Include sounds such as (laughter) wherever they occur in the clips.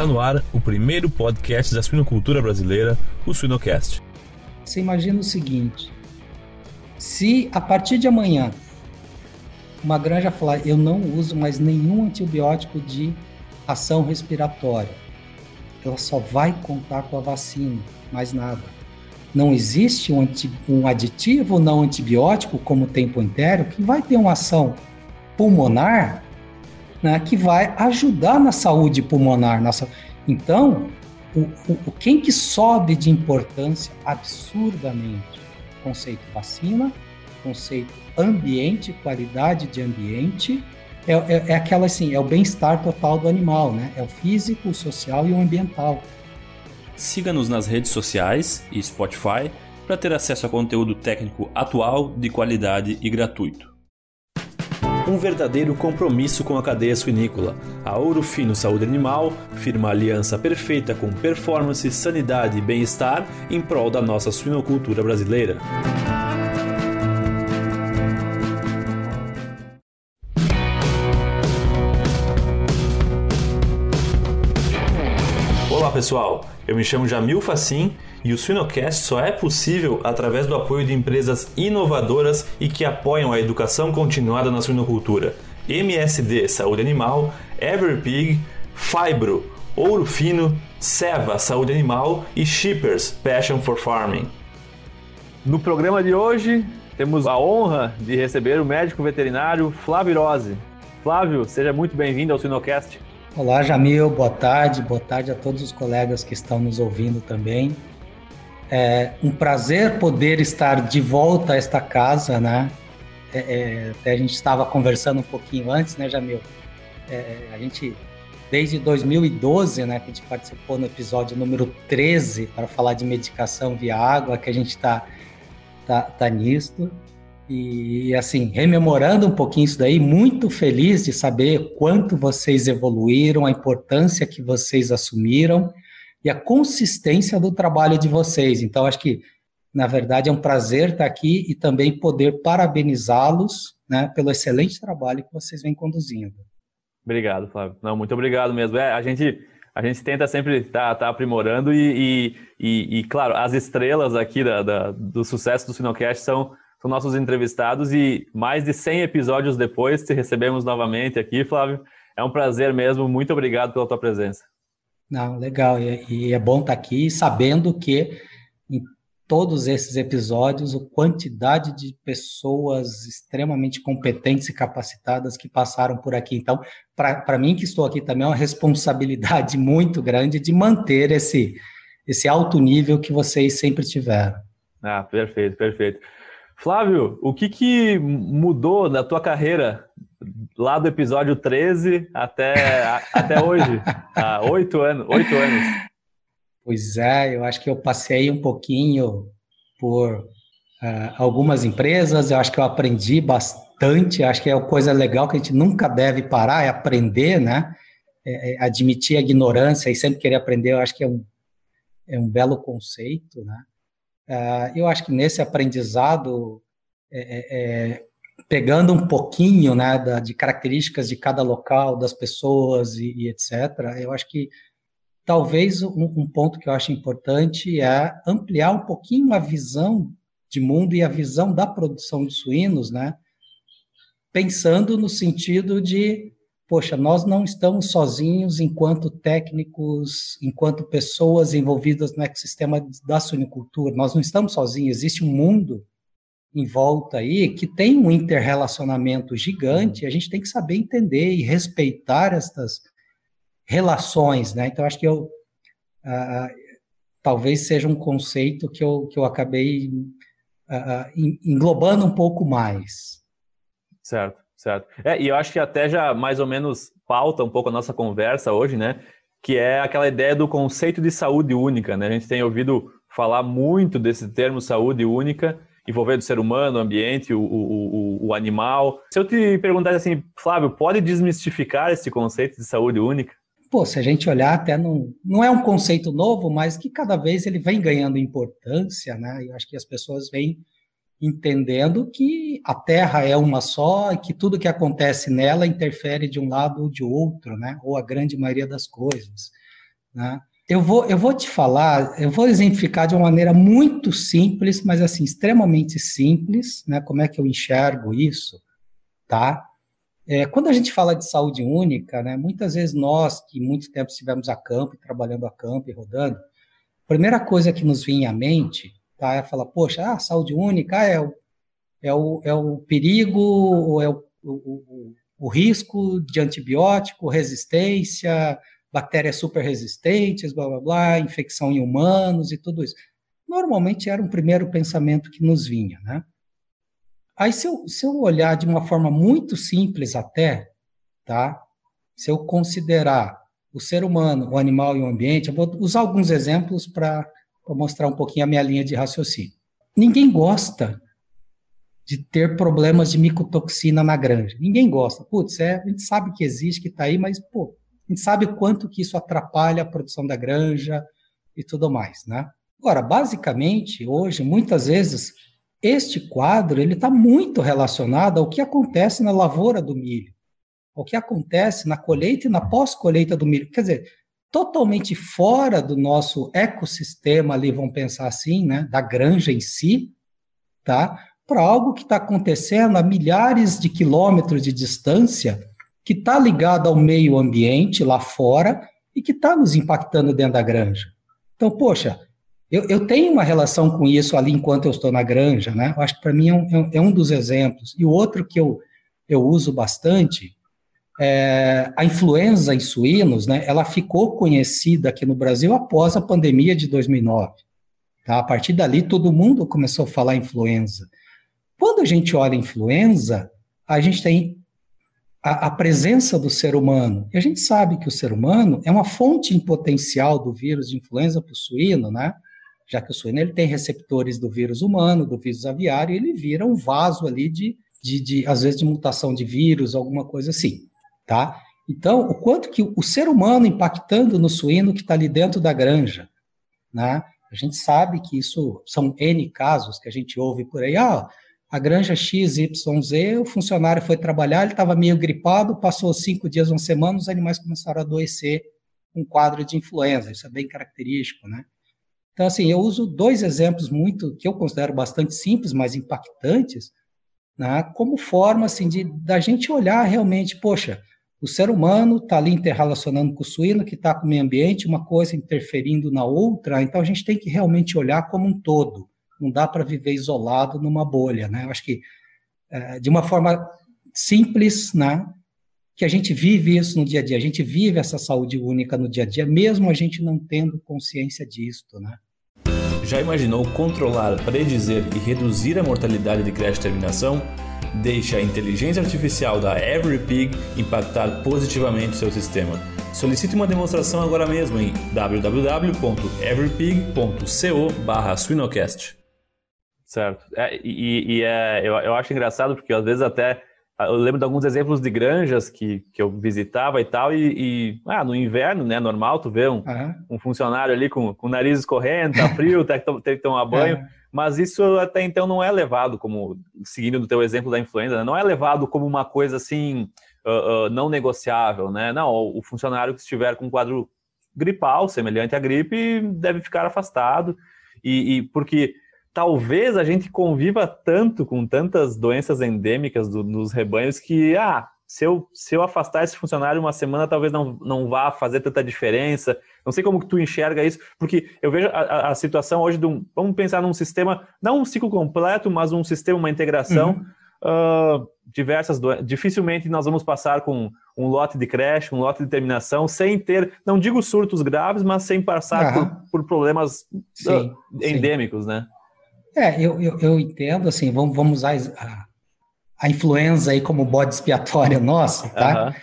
Está no ar o primeiro podcast da suinocultura brasileira, o Suinocast. Você imagina o seguinte: se a partir de amanhã uma granja falar eu não uso mais nenhum antibiótico de ação respiratória, ela só vai contar com a vacina, mais nada. Não existe um, anti, um aditivo não antibiótico, como o tempo inteiro, que vai ter uma ação pulmonar né, que vai ajudar na saúde pulmonar. Nossa. Então, o, o, quem que sobe de importância absurdamente? Conceito vacina, conceito ambiente, qualidade de ambiente, é, é, é aquela assim, é o bem-estar total do animal, né? É o físico, o social e o ambiental. Siga-nos nas redes sociais e Spotify para ter acesso a conteúdo técnico atual, de qualidade e gratuito um verdadeiro compromisso com a cadeia suinícola. A Ouro Fino Saúde Animal firma aliança perfeita com performance, sanidade e bem-estar em prol da nossa suinocultura brasileira. Pessoal, eu me chamo Jamil Facim e o Suinocast só é possível através do apoio de empresas inovadoras e que apoiam a educação continuada na suinocultura. MSD Saúde Animal, Everpig, Fibro, Ouro Fino, Seva Saúde Animal e Shippers Passion for Farming. No programa de hoje, temos a honra de receber o médico veterinário Flávio Rose. Flávio, seja muito bem-vindo ao Suinocast. Olá, Jamil, boa tarde, boa tarde a todos os colegas que estão nos ouvindo também. É um prazer poder estar de volta a esta casa, né? É, é, a gente estava conversando um pouquinho antes, né, Jamil? É, a gente, desde 2012, né, que a gente participou no episódio número 13 para falar de medicação via água, que a gente está tá, tá nisto. E, assim, rememorando um pouquinho isso daí, muito feliz de saber quanto vocês evoluíram, a importância que vocês assumiram e a consistência do trabalho de vocês. Então, acho que, na verdade, é um prazer estar aqui e também poder parabenizá-los né, pelo excelente trabalho que vocês vêm conduzindo. Obrigado, Flávio. Não, muito obrigado mesmo. É, a gente a gente tenta sempre estar tá, tá aprimorando e, e, e, e, claro, as estrelas aqui da, da, do sucesso do Sinocast são, são nossos entrevistados e mais de 100 episódios depois te recebemos novamente aqui, Flávio. É um prazer mesmo. Muito obrigado pela tua presença. Não, legal. E, e é bom estar aqui sabendo que em todos esses episódios, a quantidade de pessoas extremamente competentes e capacitadas que passaram por aqui. Então, para mim que estou aqui também é uma responsabilidade (laughs) muito grande de manter esse, esse alto nível que vocês sempre tiveram. Ah, perfeito, perfeito. Flávio, o que, que mudou na tua carreira lá do episódio 13 até, até hoje, há oito anos, oito anos. Pois é, eu acho que eu passei um pouquinho por uh, algumas empresas, eu acho que eu aprendi bastante, acho que é uma coisa legal que a gente nunca deve parar, é aprender, né? É, é admitir a ignorância e sempre querer aprender, eu acho que é um, é um belo conceito, né? Uh, eu acho que nesse aprendizado é, é, pegando um pouquinho né, da, de características de cada local, das pessoas e, e etc., eu acho que talvez um, um, ponto que eu acho importante é ampliar um pouquinho a visão de mundo e a visão da produção de suínos, né? Pensando no sentido de, poxa, nós não estamos sozinhos enquanto técnicos, enquanto pessoas envolvidas no ecossistema da suinicultura, nós não estamos sozinhos, existe um mundo em volta aí que tem um interrelacionamento gigante, a gente tem que saber entender e respeitar estas relações, né? Então, acho que eu uh, talvez seja um conceito que eu, que eu acabei uh, englobando um pouco mais. Certo, certo. É, e eu acho que até já mais ou menos pauta um pouco a nossa conversa hoje, né? Que é aquela ideia do conceito de saúde única, né? A gente tem ouvido falar muito desse termo saúde única, envolvendo o ser humano, o ambiente, o, o, o, animal. Se eu te perguntasse assim, Flávio, pode desmistificar esse conceito de saúde única? Pô, se a gente olhar até não, não é um conceito novo, mas que cada vez ele vem ganhando importância, né? Eu acho que as pessoas vêm entendendo que a Terra é uma só e que tudo que acontece nela interfere de um lado ou de outro, né? Ou a grande maioria das coisas. né? Eu vou, eu vou te falar, eu vou exemplificar de uma maneira muito simples, mas assim, extremamente simples, né? Como é que eu enxergo isso, tá? É, quando a gente fala de saúde única, né, muitas vezes nós, que muito tempo estivemos a campo, trabalhando a campo e rodando, a primeira coisa que nos vinha à mente tá, falar, poxa, ah, saúde única é o, é o, é o perigo, ou é o, o, o risco de antibiótico, resistência, bactérias super resistentes, blá, blá, blá, infecção em humanos e tudo isso. Normalmente era um primeiro pensamento que nos vinha, né? Aí, se eu, se eu olhar de uma forma muito simples até, tá? Se eu considerar o ser humano, o animal e o ambiente, eu vou usar alguns exemplos para mostrar um pouquinho a minha linha de raciocínio. Ninguém gosta de ter problemas de micotoxina na granja. Ninguém gosta. Putz, é, a gente sabe que existe, que está aí, mas, pô, a gente sabe quanto que isso atrapalha a produção da granja e tudo mais, né? Agora, basicamente, hoje, muitas vezes, este quadro ele está muito relacionado ao que acontece na lavoura do milho, ao que acontece na colheita e na pós-colheita do milho. Quer dizer, totalmente fora do nosso ecossistema ali, vamos pensar assim, né, da granja em si, tá? Para algo que está acontecendo a milhares de quilômetros de distância, que está ligado ao meio ambiente lá fora e que está nos impactando dentro da granja. Então, poxa, eu, eu, tenho uma relação com isso ali enquanto eu estou na granja, né? Eu acho que para mim é um, é um, dos exemplos. E o outro que eu, eu uso bastante é a influenza em suínos, né? Ela ficou conhecida aqui no Brasil após a pandemia de 2009. Tá? A partir dali, todo mundo começou a falar influenza. Quando a gente olha influenza, a gente tem a, a, presença do ser humano. E a gente sabe que o ser humano é uma fonte em potencial do vírus de influenza para o suíno, né? já que o suíno ele tem receptores do vírus humano, do vírus aviário, e ele vira um vaso ali de, de, de, às vezes, de mutação de vírus, alguma coisa assim, tá? Então, o quanto que o ser humano impactando no suíno que está ali dentro da granja, né? A gente sabe que isso são N casos que a gente ouve por aí, ah, a granja XYZ, o funcionário foi trabalhar, ele estava meio gripado, passou cinco dias, uma semana, os animais começaram a adoecer um quadro de influenza, isso é bem característico, né? Então, assim, eu uso dois exemplos muito que eu considero bastante simples, mas impactantes, né, como forma assim de da gente olhar realmente, poxa, o ser humano está ali interrelacionando com o suíno, que está com o meio ambiente, uma coisa interferindo na outra, então a gente tem que realmente olhar como um todo. Não dá para viver isolado numa bolha, né? Eu acho que é, de uma forma simples, né? Que a gente vive isso no dia a dia, a gente vive essa saúde única no dia a dia, mesmo a gente não tendo consciência disto, né? Já imaginou controlar, predizer e reduzir a mortalidade de crash terminação? Deixe a inteligência artificial da EveryPig impactar positivamente seu sistema. Solicite uma demonstração agora mesmo em www.everypig.co/suinocast. Certo. É, e, e é, eu, eu acho engraçado porque às vezes até ah, eu lembro de alguns exemplos de granjas que, que eu visitava e tal, e, e ah, no inverno, né, normal, tu vê um, uhum. um funcionário ali com, com o nariz escorrendo, tá frio, (laughs) tem que, tem que tomar banho, uhum. Mas isso até então não é levado como, seguindo o teu exemplo da influenza, né, não é levado como uma coisa assim, uh, uh, não negociável, né, não, o funcionário que estiver com um quadro gripal, semelhante à gripe, deve ficar afastado, e, e porque talvez a gente conviva tanto com tantas doenças endêmicas do, nos rebanhos que, ah, se eu, se eu afastar esse funcionário uma semana, talvez não, não vá fazer tanta diferença. Não sei como que tu enxerga isso, porque eu vejo a, a situação hoje de um. Vamos pensar num sistema, não um ciclo completo, mas um sistema, uma integração. Uhum. Uh, diversas doenças. Dificilmente nós vamos passar com um lote de creche, um lote de terminação, sem ter, não digo surtos graves, mas sem passar uhum. por, por, problemas sim, uh, endêmicos, sim. né? É, eu, eu, eu, entendo, assim, vamos, vamos usar a, a influenza aí como bode expiatório (laughs) nosso, tá? Uhum.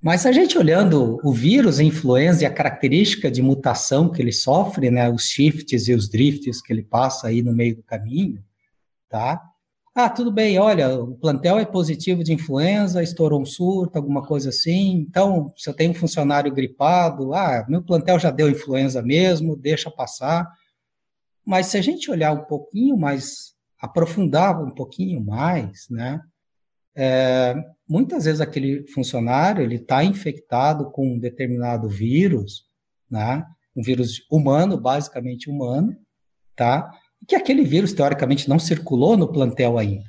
Mas a gente olhando o vírus, a influenza e a característica de mutação que ele sofre, né, os shifts e os drifts que ele passa aí no meio do caminho, tá? Ah, tudo bem, olha, o plantel é positivo de influenza, estourou um surto, alguma coisa assim. Então, se eu tenho um funcionário gripado, ah, meu plantel já deu influenza mesmo, deixa passar. Mas se a gente olhar um pouquinho mais, aprofundar um pouquinho mais, né? É, muitas vezes aquele funcionário ele está infectado com um determinado vírus né? um vírus humano, basicamente humano, tá? que aquele vírus, teoricamente, não circulou no plantel ainda.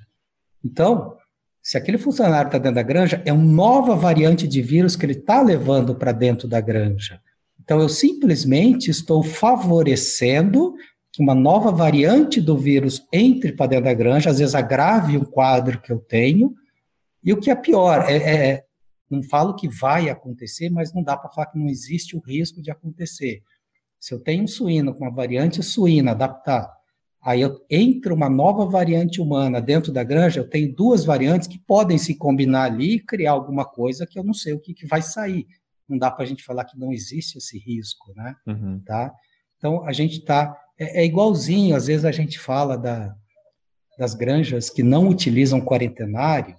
Então, se aquele funcionário está dentro da granja, é uma nova variante de vírus que ele está levando para dentro da granja. Então, eu simplesmente estou favorecendo uma nova variante do vírus entre para dentro da granja, às vezes agrave um quadro que eu tenho. E o que é pior, é, é não falo que vai acontecer, mas não dá para falar que não existe o risco de acontecer. Se eu tenho um suíno com uma variante suína adaptada, aí eu entro uma nova variante humana dentro da granja, eu tenho duas variantes que podem se combinar ali e criar alguma coisa que eu não sei o que, que vai sair. Não dá para a gente falar que não existe esse risco, né? Uhum. Tá? Então, a gente está é, é igualzinho, às vezes a gente fala da, das granjas que não utilizam quarentenário.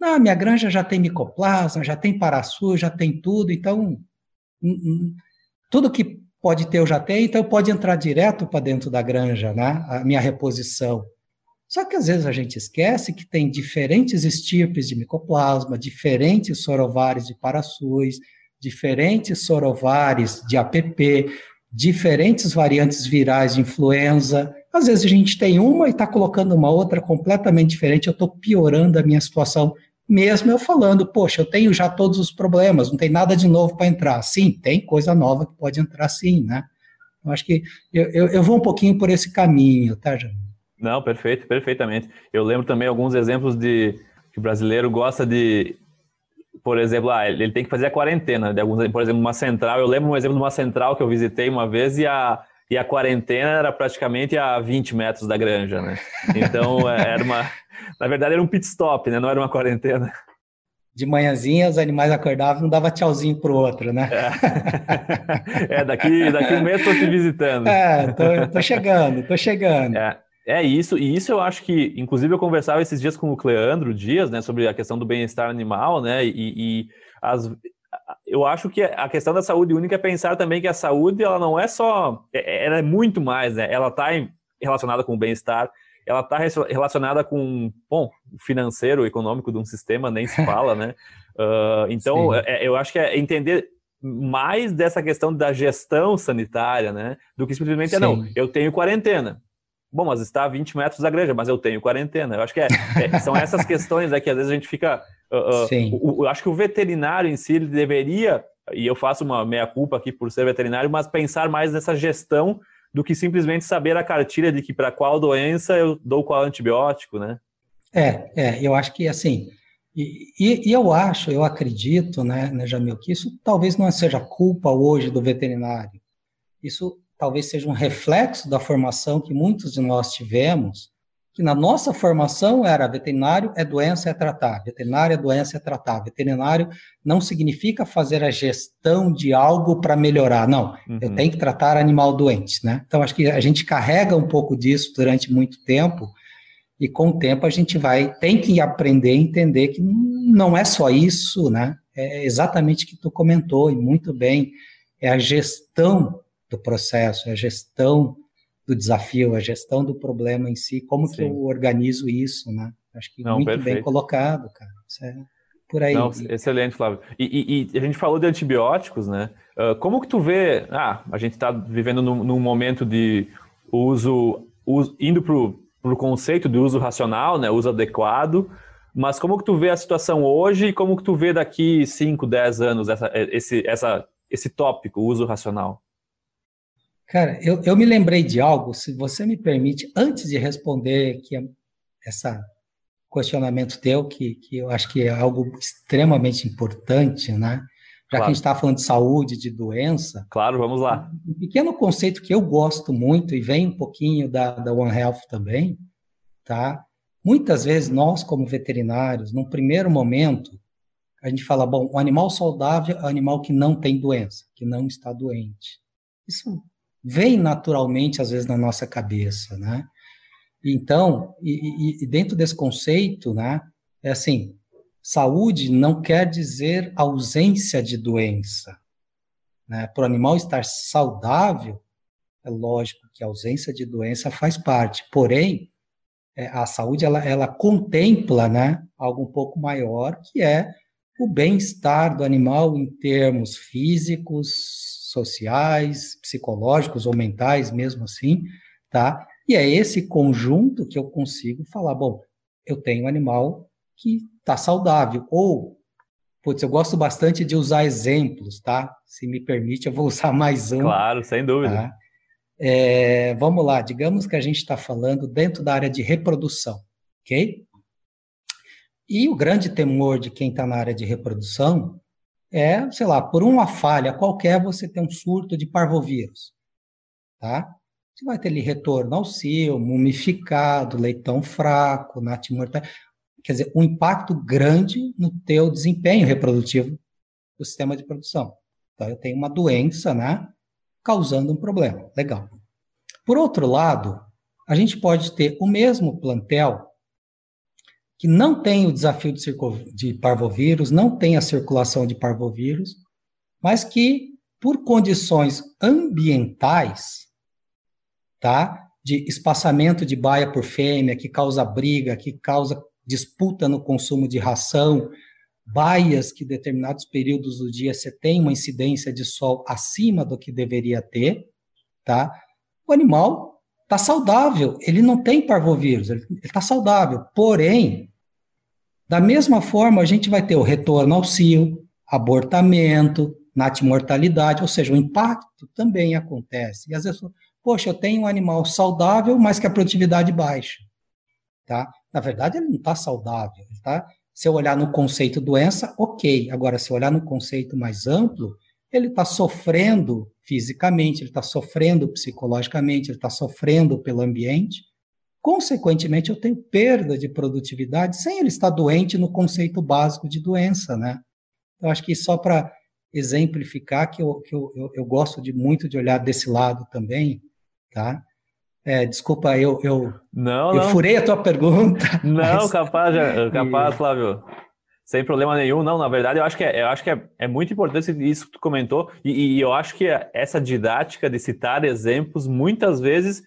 Não, minha granja já tem micoplasma, já tem paraçu, já tem tudo, então tudo que pode ter eu já tenho, então pode entrar direto para dentro da granja, né? A minha reposição. Só que às vezes a gente esquece que tem diferentes estirpes de micoplasma, diferentes sorovares de paraçus, diferentes sorovares de APP, diferentes variantes virais de influenza. Às vezes a gente tem uma e está colocando uma outra completamente diferente, eu estou piorando a minha situação, mesmo eu falando, poxa, eu tenho já todos os problemas, não tem nada de novo para entrar. Sim, tem coisa nova que pode entrar sim, né? Eu acho que eu, eu, eu vou um pouquinho por esse caminho, tá, Jânio? Não, perfeito, perfeitamente. Eu lembro também alguns exemplos de que o brasileiro gosta de por exemplo, ah, ele tem que fazer a quarentena. De alguns, por exemplo, uma central, eu lembro um exemplo de uma central que eu visitei uma vez e a, e a quarentena era praticamente a 20 metros da granja, né? Então, (laughs) é, era uma... Na verdade, era um pit stop, né? Não era uma quarentena. De manhãzinha, os animais acordavam e não dava tchauzinho pro outro, né? É, (laughs) é daqui, daqui um mês estou te visitando. É, tô, tô chegando, tô chegando. É. É isso, e isso eu acho que, inclusive, eu conversava esses dias com o Cleandro Dias, né, sobre a questão do bem-estar animal, né, e, e as, eu acho que a questão da saúde única é pensar também que a saúde, ela não é só, é, é, ela é muito mais, né, ela está relacionada com o bem-estar, ela está relacionada com, bom, o financeiro, o econômico de um sistema, nem se fala, né, (laughs) uh, então, é, eu acho que é entender mais dessa questão da gestão sanitária, né, do que simplesmente, é, não, eu tenho quarentena, Bom, mas está a 20 metros da igreja, mas eu tenho quarentena. Eu acho que é, é, são essas (laughs) questões é que às vezes a gente fica. Uh, uh, Sim. O, acho que o veterinário em si ele deveria, e eu faço uma meia-culpa aqui por ser veterinário, mas pensar mais nessa gestão do que simplesmente saber a cartilha de que para qual doença eu dou qual antibiótico, né? É, é, eu acho que assim. E, e, e eu acho, eu acredito, né, né, Jamil, que isso talvez não seja culpa hoje do veterinário. Isso talvez seja um reflexo da formação que muitos de nós tivemos, que na nossa formação era veterinário é doença é tratar, veterinário é doença é tratar, veterinário não significa fazer a gestão de algo para melhorar, não, uhum. eu tenho que tratar animal doente, né? Então acho que a gente carrega um pouco disso durante muito tempo e com o tempo a gente vai, tem que aprender a entender que não é só isso, né? É exatamente o que tu comentou e muito bem, é a gestão do processo, a gestão do desafio, a gestão do problema em si, como Sim. que eu organizo isso, né? Acho que Não, muito perfeito. bem colocado, cara. Isso é por aí. Não, excelente, Flávio. E, e, e, a gente falou de antibióticos, né? Uh, como que tu vê? Ah, a gente está vivendo num, num, momento de uso, uso indo para o conceito de uso racional, né? Uso adequado. Mas como que tu vê a situação hoje e como que tu vê daqui 5, 10 anos essa, esse, essa, esse tópico, uso racional? Cara, eu, eu me lembrei de algo, se você me permite, antes de responder que essa questionamento teu, que, que eu acho que é algo extremamente importante, né? Já claro. que a gente está falando de saúde, de doença. Claro, vamos lá. Um pequeno conceito que eu gosto muito e vem um pouquinho da, da One Health também, tá? Muitas vezes nós, como veterinários, num primeiro momento, a gente fala, bom, o animal saudável é o animal que não tem doença, que não está doente. Isso vem naturalmente, às vezes, na nossa cabeça, né? Então, e, e, dentro desse conceito, né, é assim, saúde não quer dizer ausência de doença. Né? Para o animal estar saudável, é lógico que a ausência de doença faz parte, porém, é, a saúde, ela, ela contempla, né, algo um pouco maior, que é o bem-estar do animal em termos físicos, sociais, psicológicos ou mentais mesmo assim, tá? E é esse conjunto que eu consigo falar, bom, eu tenho um animal que está saudável, ou, putz, eu gosto bastante de usar exemplos, tá? Se me permite, eu vou (laughs) usar mais um. Claro, sem dúvida. Tá? É, vamos lá, digamos que a gente está falando dentro da área de reprodução, ok? E o grande temor de quem está na área de reprodução é, sei lá, por uma falha qualquer você tem um surto de parvovírus, tá? Você vai ter ali retorno ao cio, mumificado, leitão fraco, natimortal, quer dizer, um impacto grande no teu desempenho reprodutivo do sistema de produção. Então, eu tenho uma doença, né, causando um problema. Legal. Por outro lado, a gente pode ter o mesmo plantel que não tem o desafio de, de parvovírus, não tem a circulação de parvovírus, mas que, por condições ambientais, tá? de espaçamento de baia por fêmea, que causa briga, que causa disputa no consumo de ração, baias que determinados períodos do dia você tem uma incidência de sol acima do que deveria ter, tá? O animal está saudável, ele não tem parvovírus, ele está saudável. Porém, da mesma forma, a gente vai ter o retorno ao cio, abortamento, natimortalidade, ou seja, o impacto também acontece. E às vezes, poxa, eu tenho um animal saudável, mas que a produtividade baixa. Tá? Na verdade, ele não está saudável. Tá? Se eu olhar no conceito doença, ok. Agora, se eu olhar no conceito mais amplo, ele está sofrendo fisicamente, ele está sofrendo psicologicamente, ele está sofrendo pelo ambiente. Consequentemente, eu tenho perda de produtividade sem ele estar doente no conceito básico de doença, né? Eu acho que só para exemplificar que, eu, que eu, eu, eu, gosto de muito de olhar desse lado também, tá? É, desculpa, eu, eu, não, eu não. furei a tua pergunta. Não, mas... capaz, capaz, (laughs) Flávio. Sem problema nenhum, não. Na verdade, eu acho que é, eu acho que é, é muito importante isso que tu comentou, e, e eu acho que essa didática de citar exemplos, muitas vezes,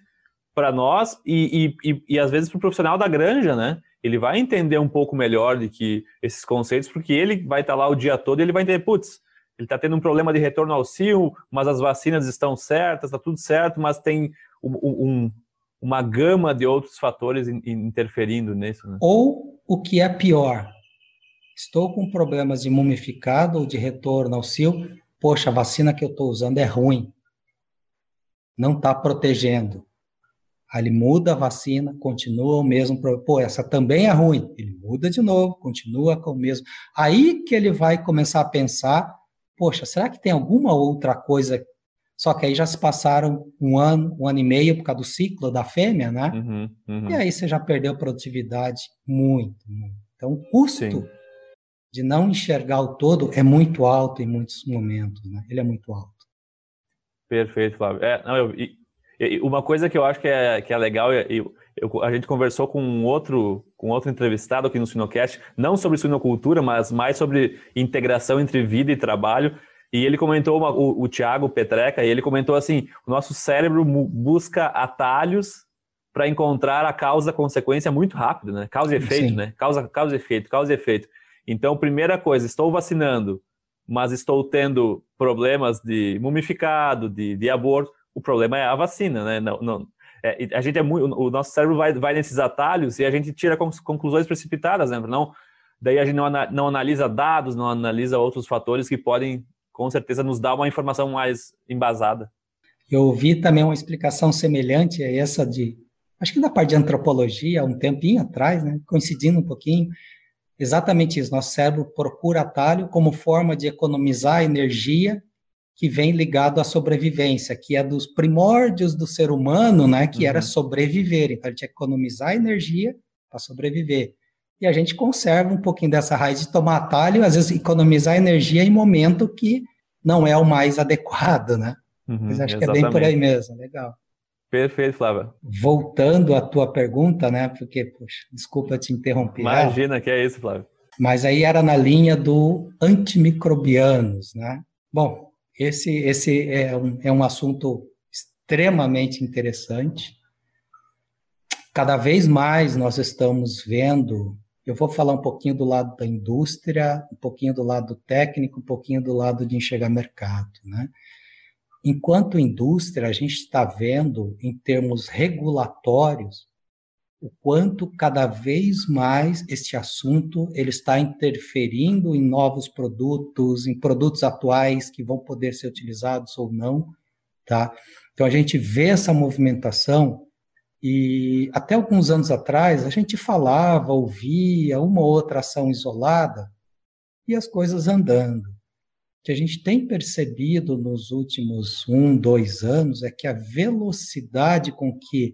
para nós e, e, e, às vezes para o profissional da granja, né? Ele vai entender um pouco melhor de que esses conceitos, porque ele vai estar tá lá o dia todo e ele vai entender, putz, ele está tendo um problema de retorno ao cio, mas as vacinas estão certas, está tudo certo, mas tem um, uma gama de outros fatores interferindo nisso. Né? Ou o que é pior, estou com problemas de mumificado ou de retorno ao cio, poxa, a vacina que eu estou usando é ruim, não está protegendo. Aí ele muda a vacina, continua o mesmo problema. Pô, essa também é ruim. Ele muda de novo, continua com o mesmo. Aí que ele vai começar a pensar: poxa, será que tem alguma outra coisa só que aí já se passaram um ano, um ano e meio por causa do ciclo da fêmea, né? Uhum, uhum. E aí você já perdeu produtividade muito, muito. Então o custo Sim. De não enxergar o todo é muito alto em muitos momentos, né? Ele é muito alto. Perfeito, Flávio. É, não, eu, e, e, uma coisa que eu acho que é, que é legal, eu, eu, a gente conversou com um outro, com outro entrevistado aqui no Sinocast, não sobre suinocultura, mas mais sobre integração entre vida e trabalho. E ele comentou, uma, o, o Tiago Petreca, e ele comentou assim: o nosso cérebro busca atalhos para encontrar a causa-consequência muito rápido, né? Causa e efeito, Sim. né? Causa, causa e efeito, causa e efeito. Então, primeira coisa, estou vacinando, mas estou tendo problemas de mumificado, de, de aborto. O problema é a vacina, né? Não, não, é, a gente é muito, o nosso cérebro vai, vai nesses atalhos e a gente tira conclusões precipitadas, né? Não, daí a gente não, não analisa dados, não analisa outros fatores que podem com certeza nos dá uma informação mais embasada. Eu ouvi também uma explicação semelhante a essa de, acho que da parte de antropologia, um tempinho atrás, né, coincidindo um pouquinho, exatamente isso. Nosso cérebro procura atalho como forma de economizar energia que vem ligado à sobrevivência, que é dos primórdios do ser humano, né, que uhum. era sobreviver. Então, tinha que economizar energia para sobreviver e a gente conserva um pouquinho dessa raiz de tomar atalho, às vezes economizar energia em momento que não é o mais (laughs) adequado, né? Uhum, Mas acho exatamente. que é bem por aí mesmo, legal. Perfeito, Flávia. Voltando à tua pergunta, né? Porque, poxa, desculpa te interromper. Imagina que é isso, Flávio. Mas aí era na linha do antimicrobianos, né? Bom, esse, esse é, um, é um assunto extremamente interessante. Cada vez mais nós estamos vendo eu vou falar um pouquinho do lado da indústria, um pouquinho do lado técnico, um pouquinho do lado de enxergar mercado, né? Enquanto indústria, a gente está vendo, em termos regulatórios, o quanto cada vez mais este assunto ele está interferindo em novos produtos, em produtos atuais que vão poder ser utilizados ou não, tá? Então a gente vê essa movimentação e até alguns anos atrás a gente falava, ouvia uma ou outra ação isolada e as coisas andando. Que a gente tem percebido nos últimos um, dois anos é que a velocidade com que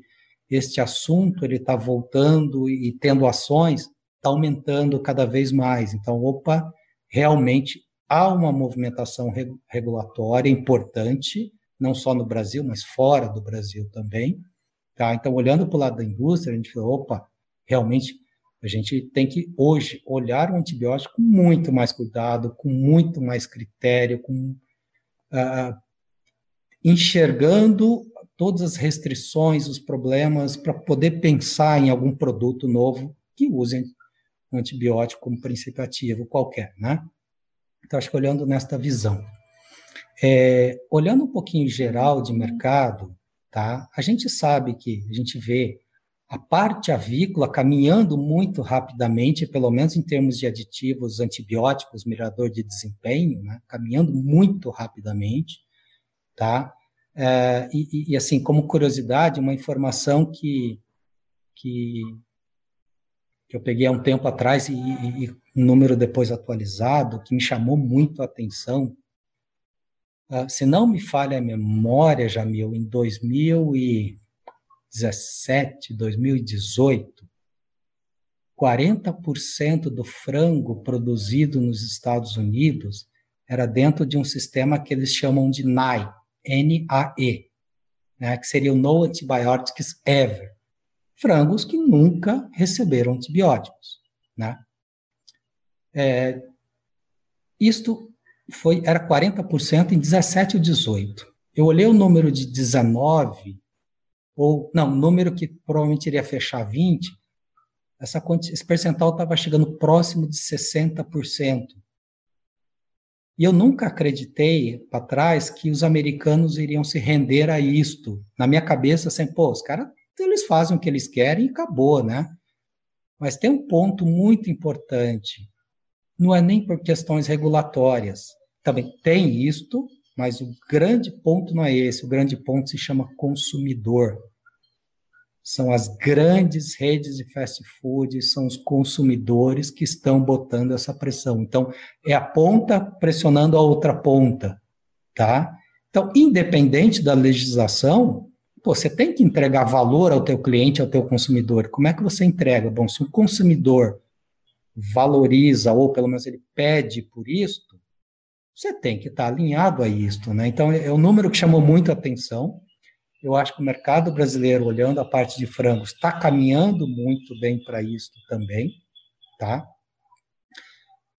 este assunto ele está voltando e tendo ações, está aumentando cada vez mais. Então, opa, realmente há uma movimentação regulatória importante, não só no Brasil, mas fora do Brasil também. Tá? Então, olhando para o lado da indústria, a gente falou, opa, realmente a gente tem que hoje olhar o antibiótico com muito mais cuidado, com muito mais critério, com uh, enxergando todas as restrições, os problemas, para poder pensar em algum produto novo que use um antibiótico como princípio ativo qualquer, né? Então, acho que olhando nesta visão. É, olhando um pouquinho geral de mercado, tá? A gente sabe que, a gente vê a parte avícola caminhando muito rapidamente, pelo menos em termos de aditivos antibióticos, mirador de desempenho, né? caminhando muito rapidamente, tá? É, e, e, assim, como curiosidade, uma informação que, que, que eu peguei há um tempo atrás e, e, um número depois atualizado, que me chamou muito a atenção. Uh, se não me falha a memória, Jamil, em 2017, 2018, 40% do frango produzido nos Estados Unidos era dentro de um sistema que eles chamam de NAE, NAE, né, que seria o No Antibiotics Ever. Frangos que nunca receberam antibióticos. Né? É, isto foi, era 40% em 17 e 18. Eu olhei o número de 19, ou não, número que provavelmente iria fechar 20, essa, esse percentual estava chegando próximo de 60%. E eu nunca acreditei para trás que os americanos iriam se render a isto. Na minha cabeça, assim, pô, os caras, eles fazem o que eles querem e acabou, né? Mas tem um ponto muito importante. Não é nem por questões regulatórias. Também tem isto, mas o grande ponto não é esse. O grande ponto se chama consumidor são as grandes redes de fast food, são os consumidores que estão botando essa pressão. Então, é a ponta pressionando a outra ponta, tá? Então, independente da legislação, pô, você tem que entregar valor ao teu cliente, ao teu consumidor. Como é que você entrega? Bom, se o consumidor valoriza, ou pelo menos ele pede por isto, você tem que estar alinhado a isto, né? Então, é um número que chamou muito a atenção, eu acho que o mercado brasileiro, olhando a parte de frangos, está caminhando muito bem para isso também, tá?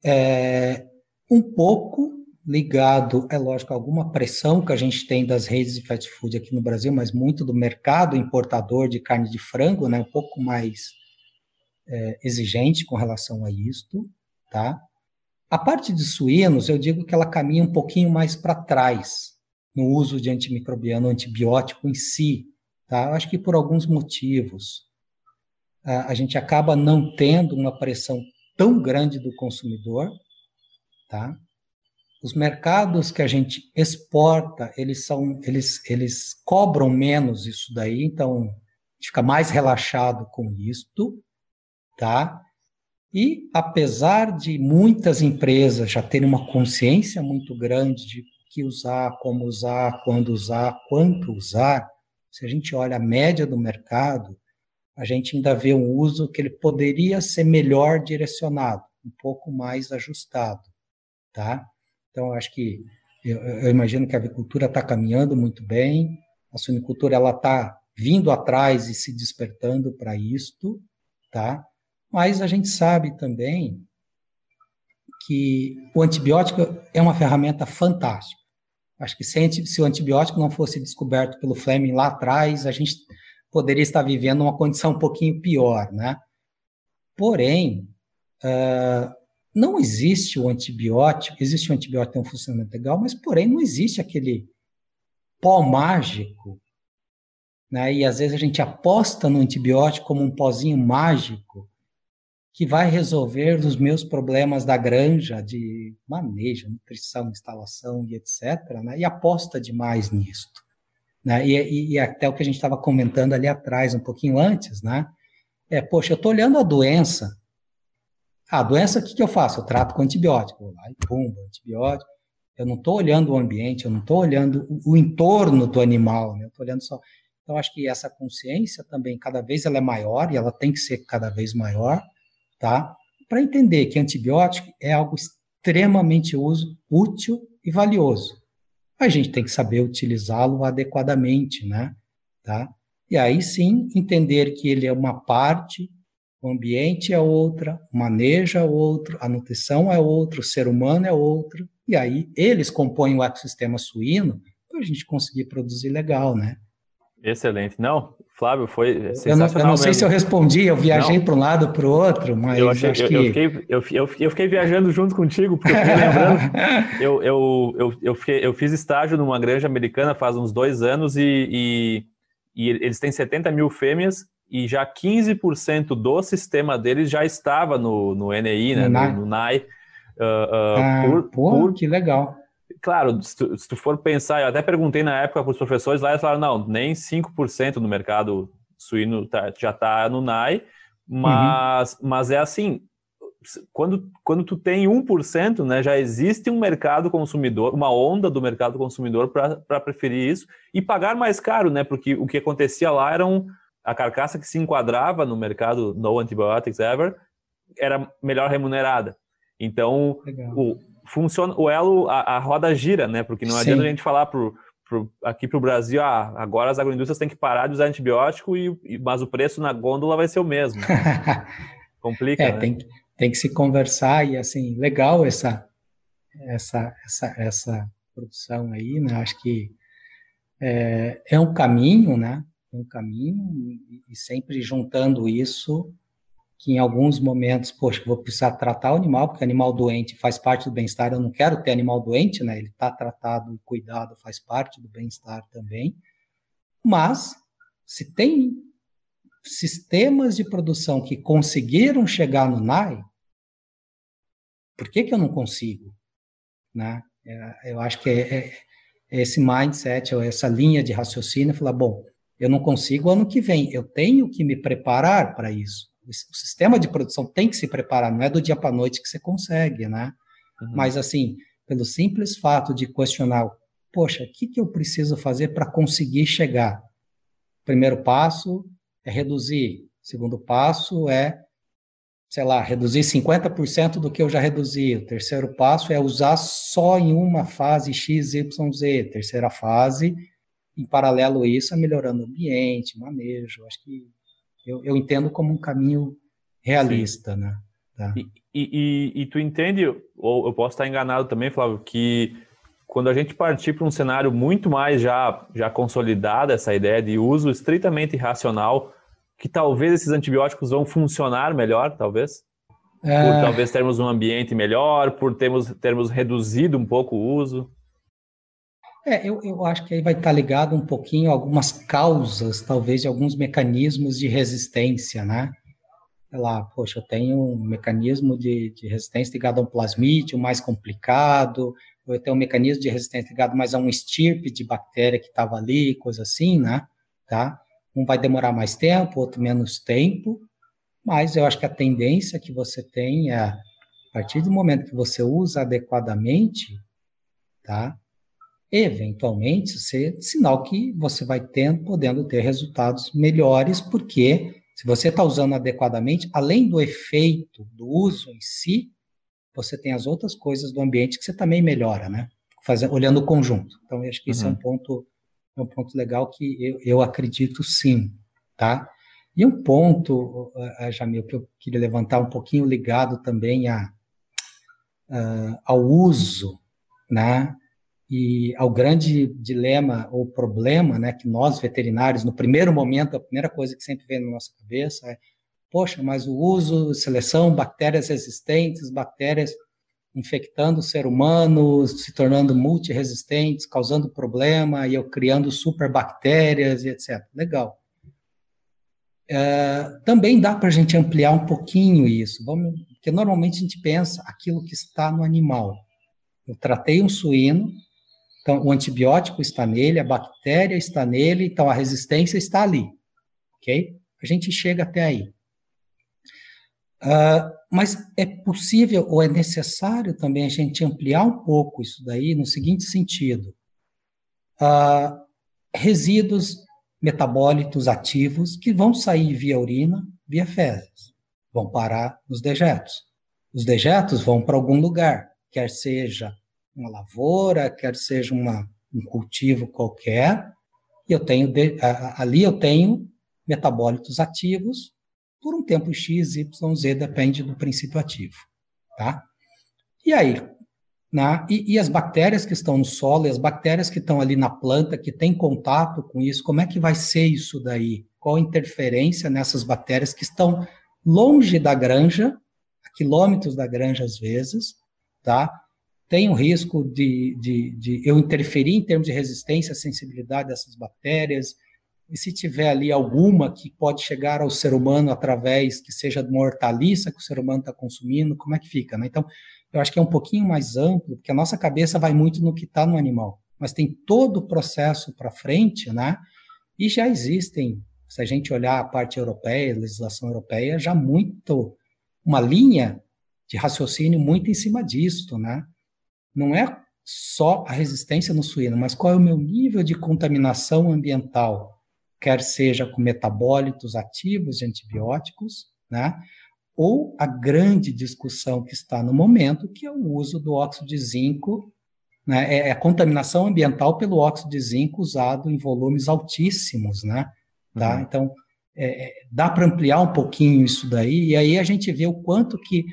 É, um pouco ligado, é lógico, a alguma pressão que a gente tem das redes de fast food aqui no Brasil, mas muito do mercado importador de carne de frango, né? Um pouco mais é, exigente com relação a isto, tá? A parte de suínos, eu digo que ela caminha um pouquinho mais para trás, no uso de antimicrobiano, antibiótico em si. Tá? Eu acho que por alguns motivos a, gente acaba não tendo uma pressão tão grande do consumidor, tá? Os mercados que a gente exporta, eles são, eles, eles cobram menos isso daí, então fica mais relaxado com isto, tá? E apesar de muitas empresas já terem uma consciência muito grande de que usar, como usar, quando usar, quanto usar, se a gente olha a média do mercado, a gente ainda vê um uso que ele poderia ser melhor direcionado, um pouco mais ajustado, tá? Então, acho que eu, eu imagino que a avicultura está caminhando muito bem, a suinicultura ela está vindo atrás e se despertando para isto, tá? Mas a gente sabe também que o antibiótico é uma ferramenta fantástica. Acho que se, o antibiótico não fosse descoberto pelo Fleming lá atrás, a gente poderia estar vivendo uma condição um pouquinho pior, né? Porém, uh, não existe o antibiótico, existe o antibiótico tem um funcionamento legal, mas porém não existe aquele pó mágico, né? E às vezes a gente aposta no antibiótico como um pozinho mágico que vai resolver os meus problemas da granja de manejo, nutrição, instalação e etc. Né? E aposta demais nisso. Né? E, e, e, até o que a gente estava comentando ali atrás, um pouquinho antes, né? É, poxa, eu estou olhando a doença. Ah, a doença, o que, que eu faço? Eu trato com antibiótico. Vou lá e pum, antibiótico. Eu não estou olhando o ambiente, eu não estou olhando o, o, entorno do animal, né? eu estou olhando só. Então, acho que essa consciência também, cada vez ela é maior e ela tem que ser cada vez maior, tá? Para entender que antibiótico é algo extremamente uso, útil e valioso. A gente tem que saber utilizá-lo adequadamente, né? Tá? E aí sim entender que ele é uma parte, o ambiente é outra, o manejo é outro, a nutrição é outro, o ser humano é outro, e aí eles compõem o ecossistema suíno para a gente conseguir produzir legal, né? Excelente. Não, Flávio, foi sensacional. Eu não, eu não sei se eu respondi, eu viajei para um lado para o outro, mas eu achei, acho eu, que... Eu fiquei, eu, eu, eu, fiquei viajando junto contigo, porque eu fiquei lembrando... (laughs) eu, eu, eu, eu, fiquei, eu fiz estágio numa granja americana faz uns dois anos e, e, e eles têm 70 mil fêmeas e já 15% do sistema deles já estava no, no NI, né, no, NAI. No, NAI uh, uh, ah, por, pô, por, que legal claro, se tu, se tu, for pensar, eu até perguntei na época para os professores lá, eles falaram, não, nem 5% do mercado suíno tá, já está no NAI, mas, uhum. mas é assim, quando, quando tu tem 1%, né, já existe um mercado consumidor, uma onda do mercado consumidor para preferir isso e pagar mais caro, né, porque o que acontecia lá era um, a carcaça que se enquadrava no mercado no antibiotics ever era melhor remunerada. Então, o, funciona, o elo, a, a roda gira, né? Porque não Sim. adianta a gente falar pro, pro, aqui para o Brasil, ah, agora as agroindústrias têm que parar de usar antibiótico, e, mas o preço na gôndola vai ser o mesmo. (laughs) Complica, é, né? tem, tem que se conversar e, assim, legal essa, essa, essa, essa produção aí, né? Acho que é, é um caminho, né? É um caminho e, e sempre juntando isso que em alguns momentos, poxa, vou precisar tratar o animal, porque animal doente faz parte do bem-estar, eu não quero ter animal doente, né? Ele está tratado e cuidado, faz parte do bem-estar também. Mas, se tem sistemas de produção que conseguiram chegar no NAI, por que, que eu não consigo? Né? É, eu acho que é, é, é esse mindset, ou essa linha de raciocínio, falar, bom, eu não consigo ano que vem, eu tenho que me preparar para isso o sistema de produção tem que se preparar, não é do dia para a noite que você consegue, né? Uhum. Mas, assim, pelo simples fato de questionar, poxa, o que, que eu preciso fazer para conseguir chegar? Primeiro passo é reduzir. Segundo passo é, sei lá, reduzir 50% do que eu já reduzi. O terceiro passo é usar só em uma fase X, Y, Z. Terceira fase, em paralelo a isso, é melhorando o ambiente, manejo. Acho que eu, eu entendo como um caminho realista, Sim. né? Tá. E, e, e, tu entende, ou eu posso estar enganado também, Flávio, que quando a gente partir para um cenário muito mais já, já consolidado, essa ideia de uso estritamente racional, que talvez esses antibióticos vão funcionar melhor, talvez? É... Por talvez termos um ambiente melhor, por termos, termos reduzido um pouco o uso? É, eu, eu acho que aí vai estar ligado um pouquinho a algumas causas, talvez, de alguns mecanismos de resistência, né? Sei lá, poxa, eu tenho um mecanismo de, de resistência ligado a um plasmídio mais complicado, ou eu tenho um mecanismo de resistência ligado mais a um estirpe de bactéria que estava ali, coisa assim, né? Tá? Um vai demorar mais tempo, outro menos tempo, mas eu acho que a tendência que você tem é, a partir do momento que você usa adequadamente, tá? Eventualmente ser sinal que você vai tendo, podendo ter resultados melhores, porque se você está usando adequadamente, além do efeito do uso em si, você tem as outras coisas do ambiente que você também melhora, né? Fazendo, olhando o conjunto. Então, eu acho que uhum. isso é um uhum. ponto, é um ponto legal que eu, eu acredito sim, tá? E um ponto, Jamil, que eu queria levantar um pouquinho ligado também a, uh, ao uso, né? E ao grande dilema ou problema, né, que nós veterinários, no primeiro momento, a primeira coisa que sempre vem na nossa cabeça é, poxa, mas o uso, seleção, bactérias resistentes, bactérias infectando o ser humano, se tornando multiresistentes, causando problema, e eu criando superbactérias e etc. Legal. É, também dá para a gente ampliar um pouquinho isso, vamos, porque normalmente a gente pensa aquilo que está no animal. Eu tratei um suíno, então o antibiótico está nele, a bactéria está nele, então a resistência está ali, ok? A gente chega até aí. Uh, mas é possível ou é necessário também a gente ampliar um pouco isso daí no seguinte sentido: uh, resíduos metabólitos ativos que vão sair via urina, via fezes, vão parar nos dejetos. Os dejetos vão para algum lugar, quer seja uma lavoura, quer seja uma, um cultivo qualquer, e eu tenho de, ali eu tenho metabólitos ativos por um tempo x, y, z, depende do princípio ativo, tá? E aí, né? E, e, as bactérias que estão no solo, e as bactérias que estão ali na planta, que têm contato com isso, como é que vai ser isso daí? Qual a interferência nessas bactérias que estão longe da granja, a quilômetros da granja às vezes, tá? Tem o risco de, de, de eu interferir em termos de resistência, sensibilidade dessas bactérias, e se tiver ali alguma que pode chegar ao ser humano através que seja de uma hortaliça que o ser humano está consumindo, como é que fica? Né? Então, eu acho que é um pouquinho mais amplo, porque a nossa cabeça vai muito no que está no animal, mas tem todo o processo para frente, né? E já existem, se a gente olhar a parte europeia, a legislação europeia, já muito, uma linha de raciocínio muito em cima disso, né? Não é só a resistência no suíno, mas qual é o meu nível de contaminação ambiental, quer seja com metabólitos ativos de antibióticos, né? ou a grande discussão que está no momento, que é o uso do óxido de zinco, né, é, é a contaminação ambiental pelo óxido de zinco usado em volumes altíssimos, né? Tá? Uhum. Então, é, é dá para ampliar um pouquinho isso daí, e aí a gente vê o quanto que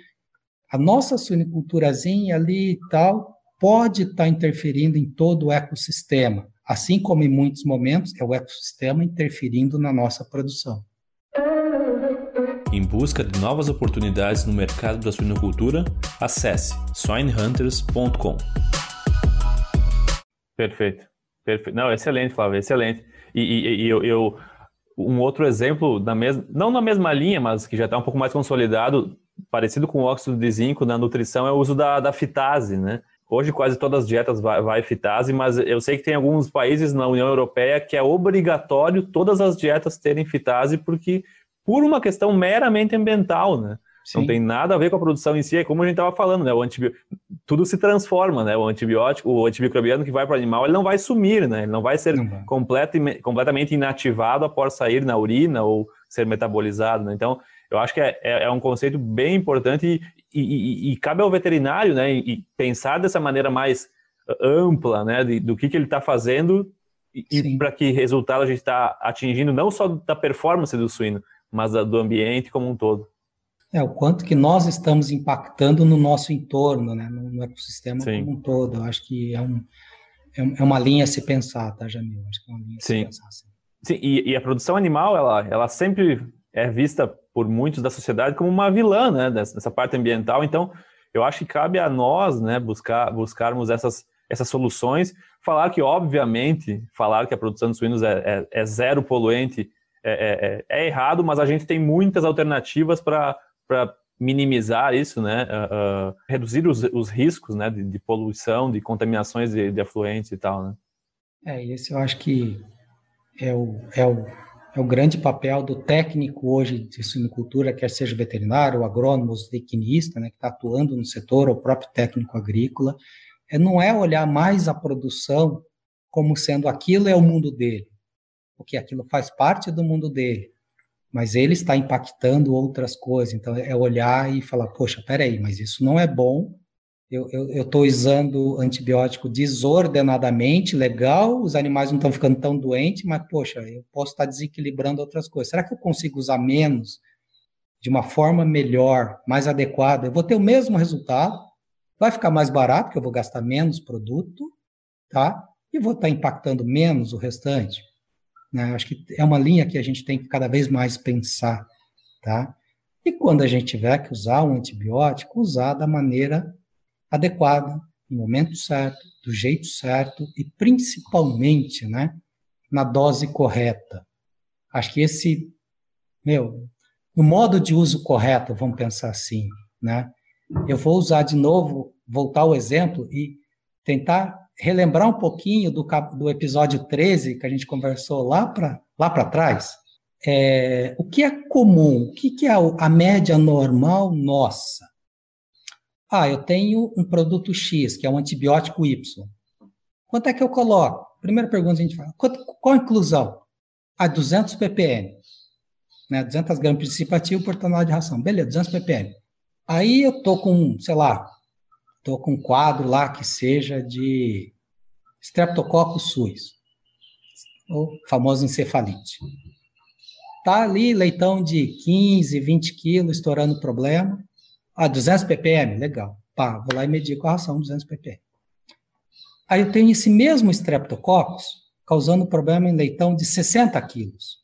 a nossa suiniculturazinha ali e tal pode estar tá interferindo em todo o ecossistema, assim como em muitos momentos é o ecossistema interferindo na nossa produção. Em busca de novas oportunidades no mercado da suinocultura, acesse swinehunters.com. Perfeito. Perfeito. Não, excelente, Flávio, excelente. E, e, e eu, eu, um outro exemplo, da mesma, não na mesma linha, mas que já está um pouco mais consolidado, parecido com o óxido de zinco na nutrição, é o uso da, da fitase, né? Hoje quase todas as dietas vai, vai fitase, mas eu sei que tem alguns países na União Europeia que é obrigatório todas as dietas terem fitase, porque por uma questão meramente ambiental, né? Sim. Não tem nada a ver com a produção em si, é como a gente estava falando, né? O antibiótico, tudo se transforma, né? O antibiótico, o antimicrobiano que vai para o animal, ele não vai sumir, né? Ele não vai ser não completamente inativado após sair na urina ou ser metabolizado, né? Então, eu acho que é, é, é um conceito bem importante e, e, e, e, cabe ao veterinário, né? E, pensar dessa maneira mais ampla, né? De, do que, que ele está fazendo e, para que resultado a gente está atingindo, não só da performance do suíno, mas do ambiente como um todo. É, o quanto que nós estamos impactando no nosso entorno, né, no ecossistema Sim. como um todo. Eu acho que é, um, é, é uma linha a se pensar, tá, Jamil? Acho que é uma linha a Sim. se pensar. Sim, Sim e, e, a produção animal, ela, ela sempre é vista por muitos da sociedade como uma vilã, né, dessa, parte ambiental. Então, eu acho que cabe a nós, né, buscar, buscarmos essas, essas soluções. Falar que, obviamente, falar que a produção de suínos é, é, é zero poluente é, é, é, é, errado, mas a gente tem muitas alternativas para minimizar isso, né? Uh, uh, reduzir os, os, riscos né? De, de, poluição, de contaminações de, de afluentes e tal, né? É, esse eu acho que é o, é o, é o grande papel do técnico hoje de suinocultura, quer seja veterinário, agrônomo, zootecnista, né, que está atuando no setor, ou próprio técnico agrícola, é, não é olhar mais a produção como sendo aquilo é o mundo dele porque aquilo faz parte do mundo dele, mas ele está impactando outras coisas. Então, é olhar e falar: poxa, peraí, mas isso não é bom. Eu estou usando antibiótico desordenadamente, legal, os animais não estão ficando tão doentes, mas, poxa, eu posso estar desequilibrando outras coisas. Será que eu consigo usar menos, de uma forma melhor, mais adequada? Eu vou ter o mesmo resultado, vai ficar mais barato, porque eu vou gastar menos produto, tá? E vou estar impactando menos o restante. Né? Acho que é uma linha que a gente tem que cada vez mais pensar, tá? E quando a gente tiver que usar um antibiótico, usar da maneira adequada, no momento certo, do jeito certo e principalmente, né, na dose correta. Acho que esse, meu, no modo de uso correto, vamos pensar assim, né? Eu vou usar de novo, voltar ao exemplo e tentar relembrar um pouquinho do, do episódio 13 que a gente conversou lá para lá trás. É, o que é comum? O que, que é a média normal nossa? Ah, eu tenho um produto X, que é um antibiótico Y. Quanto é que eu coloco? Primeira pergunta a gente fala, qual a inclusão? Ah, 200 ppm. Né, 200 gramas de princípio ativo por tonelada de ração. Beleza, 200 ppm. Aí eu tô com, sei lá, tô com um quadro lá que seja de Streptococcus suis, o famoso encefalite. Tá ali leitão de 15, 20 quilos estourando problema. Ah, 200 ppm, legal. Pá, vou lá e medico a ração 200 ppm. Aí eu tenho esse mesmo Streptococcus causando problema em leitão de 60 quilos.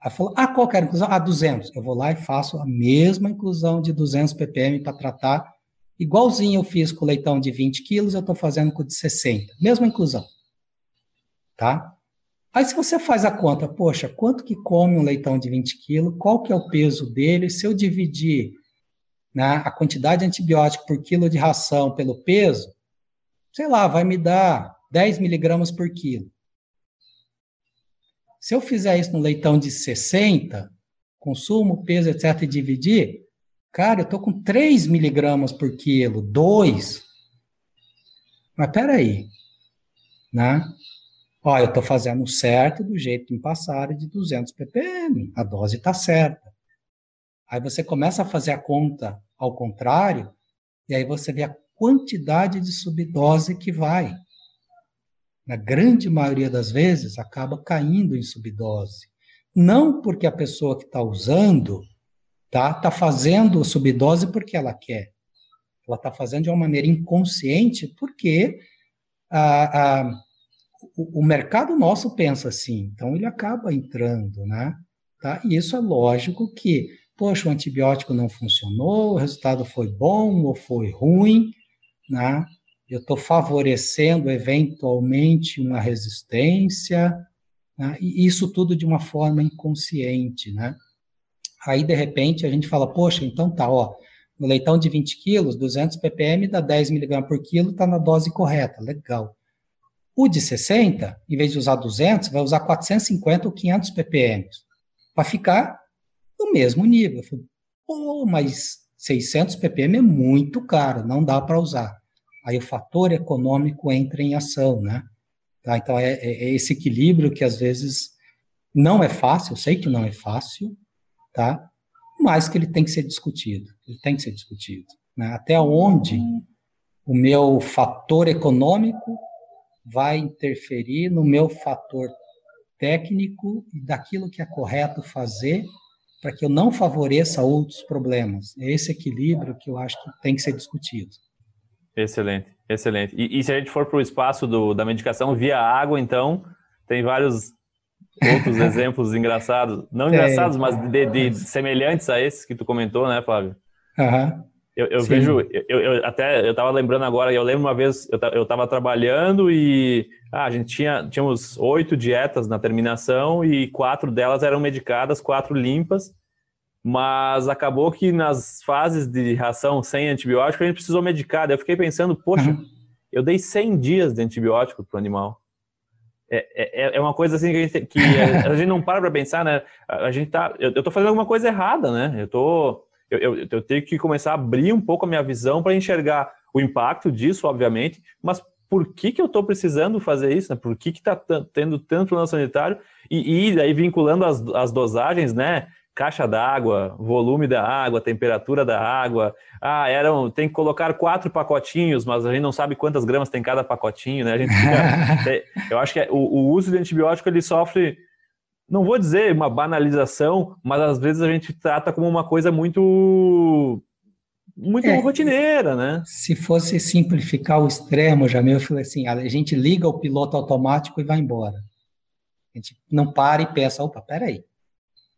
Aí falou, ah, qual que era a inclusão? Ah, 200. Eu vou lá e faço a mesma inclusão de 200 ppm para tratar. Igualzinho eu fiz com o leitão de 20 quilos, eu estou fazendo com o de 60. Mesma inclusão. Tá? Aí se você faz a conta, poxa, quanto que come um leitão de 20 quilos? Qual que é o peso dele? Se eu dividir né, a quantidade de antibiótico por quilo de ração pelo peso, sei lá, vai me dar 10 miligramas por quilo. Se eu fizer isso no leitão de 60, consumo, peso, etc., e dividir, cara, eu estou com 3 miligramas por quilo, 2. Mas peraí, né? Ó, eu estou fazendo certo do jeito que me passaram de 200 ppm, a dose está certa. Aí você começa a fazer a conta ao contrário, e aí você vê a quantidade de subdose que vai na grande maioria das vezes, acaba caindo em subdose. Não porque a pessoa que está usando está tá fazendo subdose porque ela quer. Ela está fazendo de uma maneira inconsciente porque a, a, o, o, mercado nosso pensa assim. Então, ele acaba entrando, né? Tá? E isso é lógico que, poxa, o antibiótico não funcionou, o resultado foi bom ou foi ruim, né? eu estou favorecendo eventualmente uma resistência, né? e isso tudo de uma forma inconsciente, né? Aí, de repente, a gente fala, poxa, então tá, ó, no leitão de 20 quilos, 200 ppm dá 10 mg por quilo, está na dose correta, legal. O de 60, em vez de usar 200, vai usar 450 ou 500 ppm, para ficar no mesmo nível. Eu falo, pô, mas 600 ppm é muito caro, não dá para usar aí o fator econômico entra em ação, né? Tá? Então, é, é, é, esse equilíbrio que às vezes não é fácil, eu sei que não é fácil, tá? Mas que ele tem que ser discutido, ele tem que ser discutido. Né? Até onde o meu fator econômico vai interferir no meu fator técnico e daquilo que é correto fazer para que eu não favoreça outros problemas. É esse equilíbrio que eu acho que tem que ser discutido. Excelente, excelente. E, e se a gente for para o espaço do, da medicação via água, então, tem vários outros (laughs) exemplos engraçados. Não engraçados, mas de, de, semelhantes a esses que tu comentou, né, Flávio? Uhum. Eu, eu vejo, eu, eu, até eu estava lembrando agora, eu lembro uma vez, eu estava trabalhando e ah, a gente tinha tínhamos oito dietas na terminação e quatro delas eram medicadas, quatro limpas mas acabou que nas fases de ração sem antibiótico a gente precisou medicar. eu fiquei pensando, poxa, uhum. eu dei 100 dias de antibiótico para o animal. É, é, é, uma coisa assim que, a gente, que a, a gente não para para pensar, né? A, gente tá, eu, eu tô fazendo alguma coisa errada, né? Eu tô, eu, eu, eu tenho que começar a abrir um pouco a minha visão para enxergar o impacto disso, obviamente, mas por que, que eu estou precisando fazer isso, né? Por que está tendo tanto plano sanitário? E, e aí vinculando as, as dosagens, né? caixa d'água, volume da água, temperatura da água. Ah, eram, tem que colocar quatro pacotinhos, mas a gente não sabe quantas gramas tem cada pacotinho, né? A gente fica, (laughs) eu acho que é, o, o, uso de antibiótico ele sofre, não vou dizer uma banalização, mas às vezes a gente trata como uma coisa muito muito é, rotineira, né? Se fosse simplificar o extremo, já eu falei assim, a gente liga o piloto automático e vai embora. A gente não para e pensa, opa, peraí,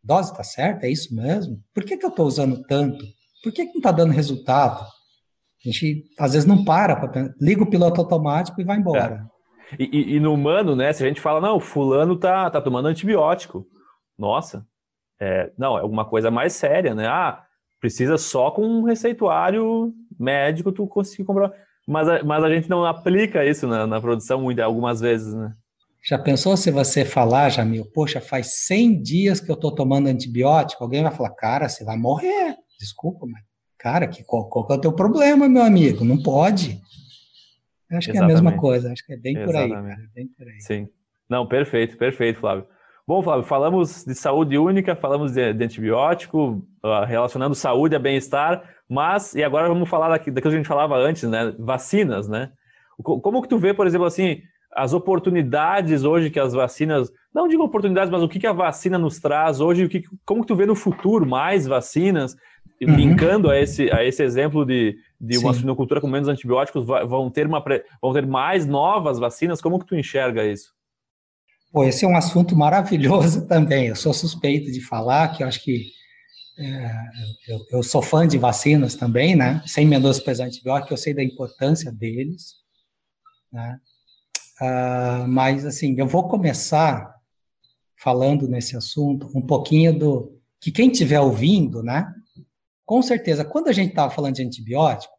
dose está certa? É isso mesmo? Por que, que eu estou usando tanto? Por que, que não está dando resultado? A gente às vezes não para, liga o piloto automático e vai embora. É. E, e, e, no humano, né? Se a gente fala, não, fulano tá, tá tomando antibiótico. Nossa, é, não, é alguma coisa mais séria, né? Ah, precisa só com um receituário médico tu conseguir comprar. Mas a, mas a gente não aplica isso na, na produção muito, algumas vezes, né? Já pensou se você falar, Jamil, poxa, faz 100 dias que eu estou tomando antibiótico? Alguém vai falar, cara, você vai morrer. Desculpa, mas, cara, que, qual, qual é o teu problema, meu amigo? Não pode. Acho Exatamente. que é a mesma coisa, acho que é bem por aí, cara, bem por aí. Sim. Não, perfeito, perfeito, Flávio. Bom, Flávio, falamos de saúde única, falamos de, de antibiótico, uh, relacionando saúde a bem-estar, mas, e agora vamos falar daqui, daquilo que a gente falava antes, né? Vacinas, né? Como que tu vê, por exemplo, assim, as oportunidades hoje que as vacinas, não digo oportunidades, mas o que, que a vacina nos traz hoje, o que, como que tu vê no futuro mais vacinas, uhum. linkando a esse, a esse exemplo de, de uma suinocultura com menos antibióticos, vão ter, uma, vão ter mais novas vacinas, como que tu enxerga isso? Pô, esse é um assunto maravilhoso (laughs) também. Eu sou suspeito de falar, que eu acho que é, eu, eu, sou fã de vacinas também, né? Sem menosprezar antibiótico, eu sei da importância deles, né? Uh, mas, assim, eu vou começar falando nesse assunto um pouquinho do que quem estiver ouvindo, né? Com certeza, quando a gente estava falando de antibiótico,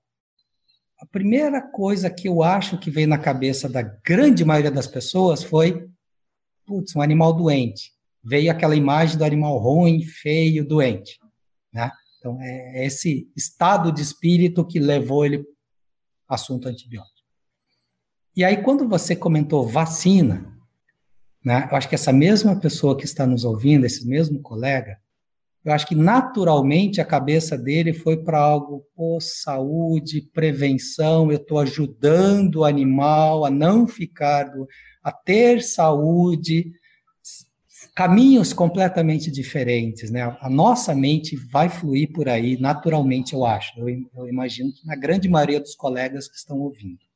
a primeira coisa que eu acho que veio na cabeça da grande maioria das pessoas foi putz, um animal doente. Veio aquela imagem do animal ruim, feio, doente. Né? Então, é esse estado de espírito que levou ele assunto antibiótico. E aí, quando você comentou vacina, né, eu acho que essa mesma pessoa que está nos ouvindo, esse mesmo colega, eu acho que naturalmente a cabeça dele foi para algo, pô, saúde, prevenção, eu estou ajudando o animal a não ficar a ter saúde, caminhos completamente diferentes, né? A nossa mente vai fluir por aí naturalmente, eu acho. Eu, eu imagino que na grande maioria dos colegas que estão ouvindo.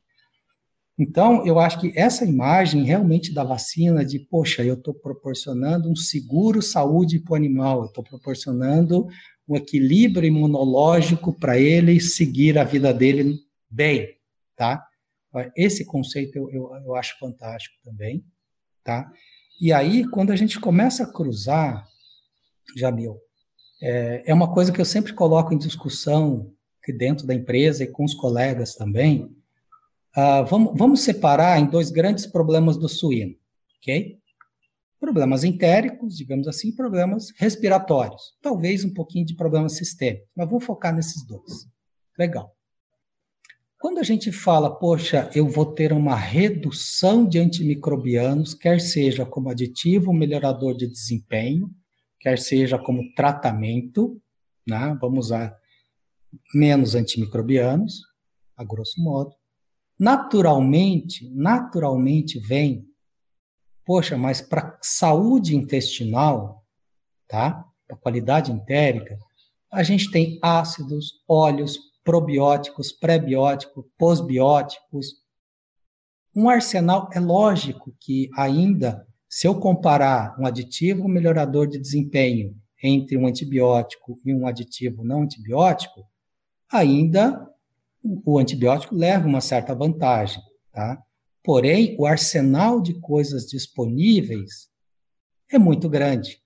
Então, eu acho que essa imagem realmente da vacina, de, poxa, eu estou proporcionando um seguro saúde para o animal, eu estou proporcionando um equilíbrio imunológico para ele seguir a vida dele bem, tá? Esse conceito eu, eu, eu acho fantástico também, tá? E aí, quando a gente começa a cruzar, Jamil, é, é uma coisa que eu sempre coloco em discussão aqui dentro da empresa e com os colegas também. Uh, vamos, vamos separar em dois grandes problemas do suíno, ok? Problemas entéricos, digamos assim, problemas respiratórios. Talvez um pouquinho de problemas sistêmicos, mas vou focar nesses dois. Legal. Quando a gente fala, poxa, eu vou ter uma redução de antimicrobianos, quer seja como aditivo melhorador de desempenho, quer seja como tratamento, né? vamos usar menos antimicrobianos, a grosso modo. Naturalmente, naturalmente vem, poxa, mas para saúde intestinal, tá? Para qualidade entérica, a gente tem ácidos, óleos, probióticos, pré-bióticos, pós-bióticos. Um arsenal, é lógico que ainda, se eu comparar um aditivo melhorador de desempenho entre um antibiótico e um aditivo não antibiótico, ainda o antibiótico leva uma certa vantagem, tá? Porém, o arsenal de coisas disponíveis é muito grande.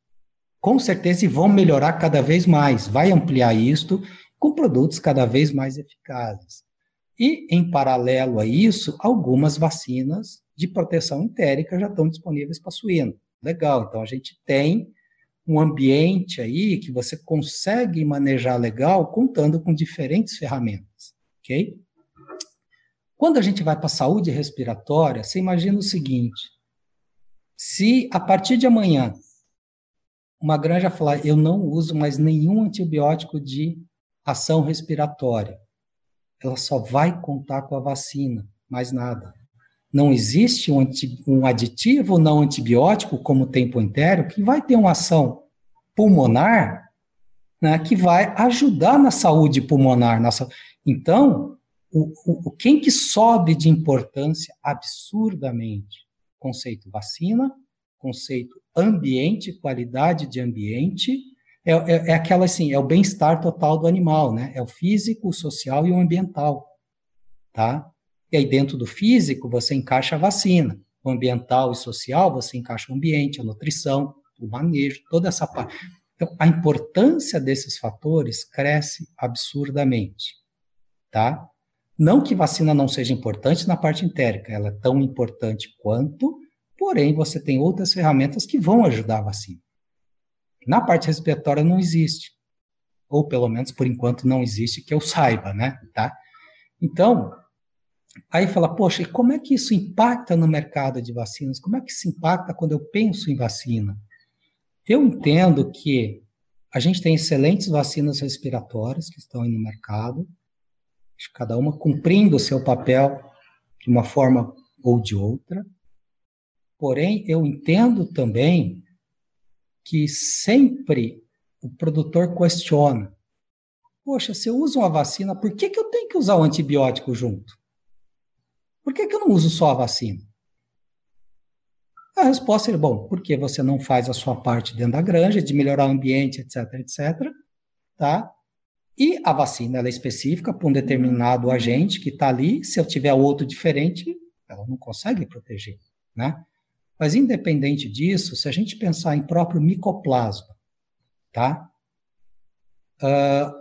Com certeza, e vão melhorar cada vez mais. Vai ampliar isto com produtos cada vez mais eficazes. E, em paralelo a isso, algumas vacinas de proteção entérica já estão disponíveis para suíno. Legal, então a gente tem um ambiente aí que você consegue manejar legal contando com diferentes ferramentas, Quando a gente vai para a saúde respiratória, você imagina o seguinte: se a partir de amanhã uma granja falar, eu não uso mais nenhum antibiótico de ação respiratória. Ela só vai contar com a vacina, mais nada. Não existe um, um aditivo não antibiótico, como o tempo inteiro, que vai ter uma ação pulmonar né, que vai ajudar na saúde pulmonar. Na, então, o, o, quem que sobe de importância absurdamente? Conceito vacina, conceito ambiente, qualidade de ambiente, é, é, é aquela assim, é o bem-estar total do animal, né? É o físico, o social e o ambiental. tá? E aí dentro do físico você encaixa a vacina, o ambiental e social você encaixa o ambiente, a nutrição, o manejo, toda essa parte. Então, a importância desses fatores cresce absurdamente, tá? Não que vacina não seja importante na parte entérica, ela é tão importante quanto, porém você tem outras ferramentas que vão ajudar a vacina. Na parte respiratória não existe, ou pelo menos por enquanto não existe que eu saiba, né? Tá? Então, aí fala, poxa, e como é que isso impacta no mercado de vacinas? Como é que isso impacta quando eu penso em vacina? Eu entendo que a gente tem excelentes vacinas respiratórias que estão aí no mercado, cada uma cumprindo o seu papel de uma forma ou de outra. Porém, eu entendo também que sempre o produtor questiona: Poxa, se eu uso uma vacina, por que, que eu tenho que usar o antibiótico junto? Por que, que eu não uso só a vacina? A resposta é, bom, porque você não faz a sua parte dentro da granja, de melhorar o ambiente, etc, etc, tá? E a vacina, é específica para um determinado agente que está ali, se eu tiver outro diferente, ela não consegue proteger, né? Mas independente disso, se a gente pensar em próprio micoplasma, tá? Uh,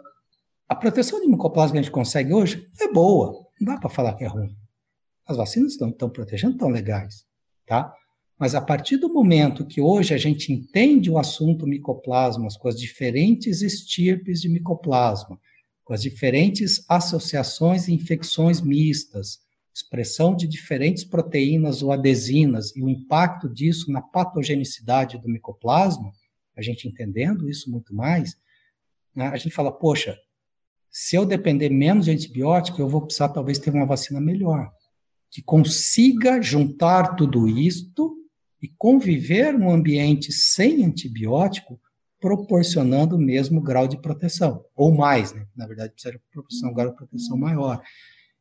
a proteção de micoplasma que a gente consegue hoje é boa, não dá para falar que é ruim. As vacinas estão, estão protegendo, estão legais, tá? Mas a partir do momento que hoje a gente entende o assunto micoplasmas com as diferentes estirpes de micoplasma, com as diferentes associações e infecções mistas, expressão de diferentes proteínas ou adesinas e o impacto disso na patogenicidade do micoplasma, a gente entendendo isso muito mais, né, a gente fala, poxa, se eu depender menos de antibiótico, eu vou precisar talvez ter uma vacina melhor, que consiga juntar tudo isto e conviver num ambiente sem antibiótico, proporcionando o mesmo grau de proteção, ou mais, né? Na verdade, precisa proporcionar um grau de proteção maior.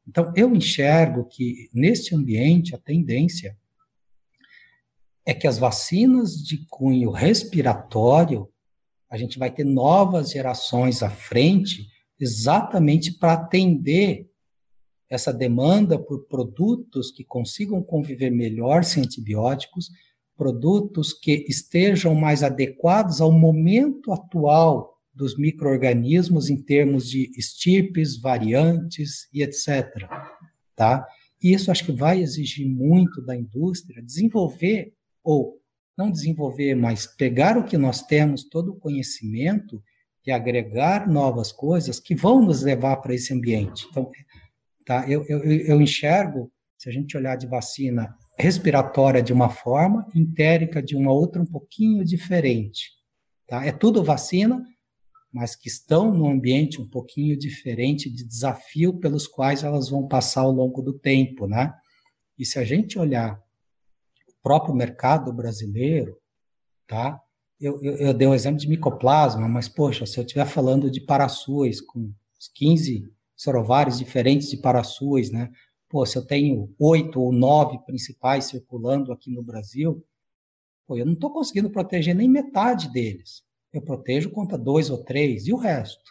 Então, eu enxergo que neste ambiente a tendência é que as vacinas de cunho respiratório, a gente vai ter novas gerações à frente, exatamente para atender essa demanda por produtos que consigam conviver melhor sem antibióticos, produtos que estejam mais adequados ao momento atual dos microorganismos em termos de estirpes, variantes e etc. Tá? Isso acho que vai exigir muito da indústria desenvolver ou não desenvolver, mas pegar o que nós temos, todo o conhecimento e agregar novas coisas que vão nos levar para esse ambiente. Então, tá? eu, eu, eu enxergo, se a gente olhar de vacina respiratória de uma forma, entérica de uma outra um pouquinho diferente. Tá? É tudo vacina, mas que estão num ambiente um pouquinho diferente de desafio pelos quais elas vão passar ao longo do tempo, né? E se a gente olhar o próprio mercado brasileiro, tá? Eu, eu, eu dei um exemplo de micoplasma, mas, poxa, se eu estiver falando de paraçuas com 15 sorovários diferentes de paraçuas, né? Pô, se eu tenho oito ou nove principais circulando aqui no Brasil, pô, eu não estou conseguindo proteger nem metade deles. Eu protejo contra dois ou três, e o resto?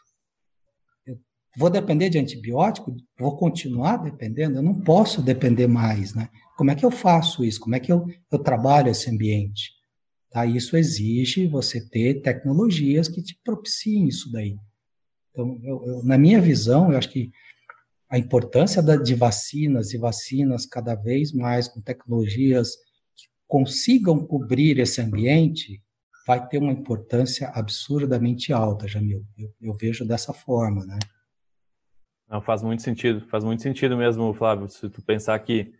Eu vou depender de antibiótico? Vou continuar dependendo? Eu não posso depender mais, né? Como é que eu faço isso? Como é que eu, eu trabalho esse ambiente? Tá? Isso exige você ter tecnologias que te propiciem isso daí. Então, eu, eu, na minha visão, eu acho que a importância da, de vacinas e vacinas cada vez mais com tecnologias que consigam cobrir esse ambiente vai ter uma importância absurdamente alta, Jamil. Eu, eu vejo dessa forma, né? Não, faz muito sentido, faz muito sentido mesmo, Flávio, se tu pensar que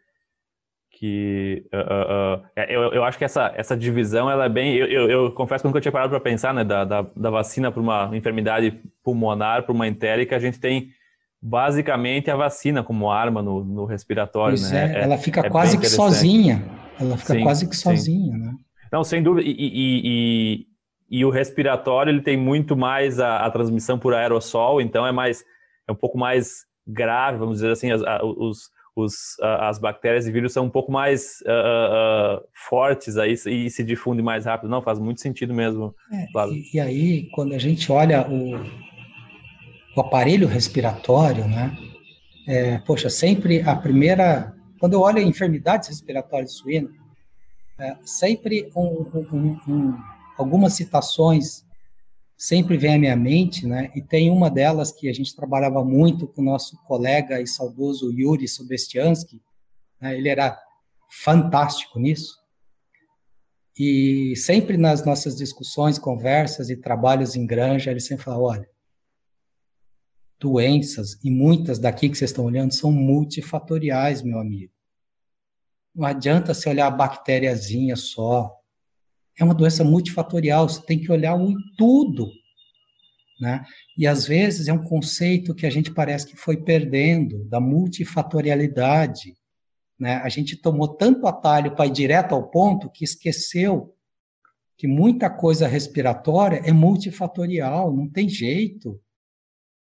que uh, uh, eu, eu acho que essa, essa divisão ela é bem eu, eu, eu confesso que nunca tinha parado para pensar né da, da, da vacina para uma enfermidade pulmonar para uma entérica a gente tem basicamente a vacina como arma no, no respiratório. Pois né? É, ela fica é quase que sozinha. Ela fica sim, quase que sozinha, sim. né? Não, sem dúvida. E, e, e, e, o respiratório ele tem muito mais a, a, transmissão por aerossol, então é mais é um pouco mais grave, vamos dizer assim, as, os, os, as bactérias e vírus são um pouco mais uh, uh, fortes aí e se difunde mais rápido. Não, faz muito sentido mesmo. É, e, e, aí, quando a gente olha o, o aparelho respiratório, né? é, poxa, sempre a primeira, quando eu olho enfermidades respiratórias suínas, é, sempre um, um, um, algumas citações sempre vêm à minha mente, né? E tem uma delas que a gente trabalhava muito com o nosso colega e saudoso Yuri Sobestiansky, né? ele era fantástico nisso. E sempre nas nossas discussões, conversas e trabalhos em granja, ele sempre fala: olha, doenças, e muitas daqui que vocês estão olhando, são multifatoriais, meu amigo. Não adianta você olhar a bactériazinha só. É uma doença multifatorial, você tem que olhar o tudo. Né? E às vezes é um conceito que a gente parece que foi perdendo, da multifatorialidade. Né? A gente tomou tanto atalho para ir direto ao ponto que esqueceu que muita coisa respiratória é multifatorial, não tem jeito.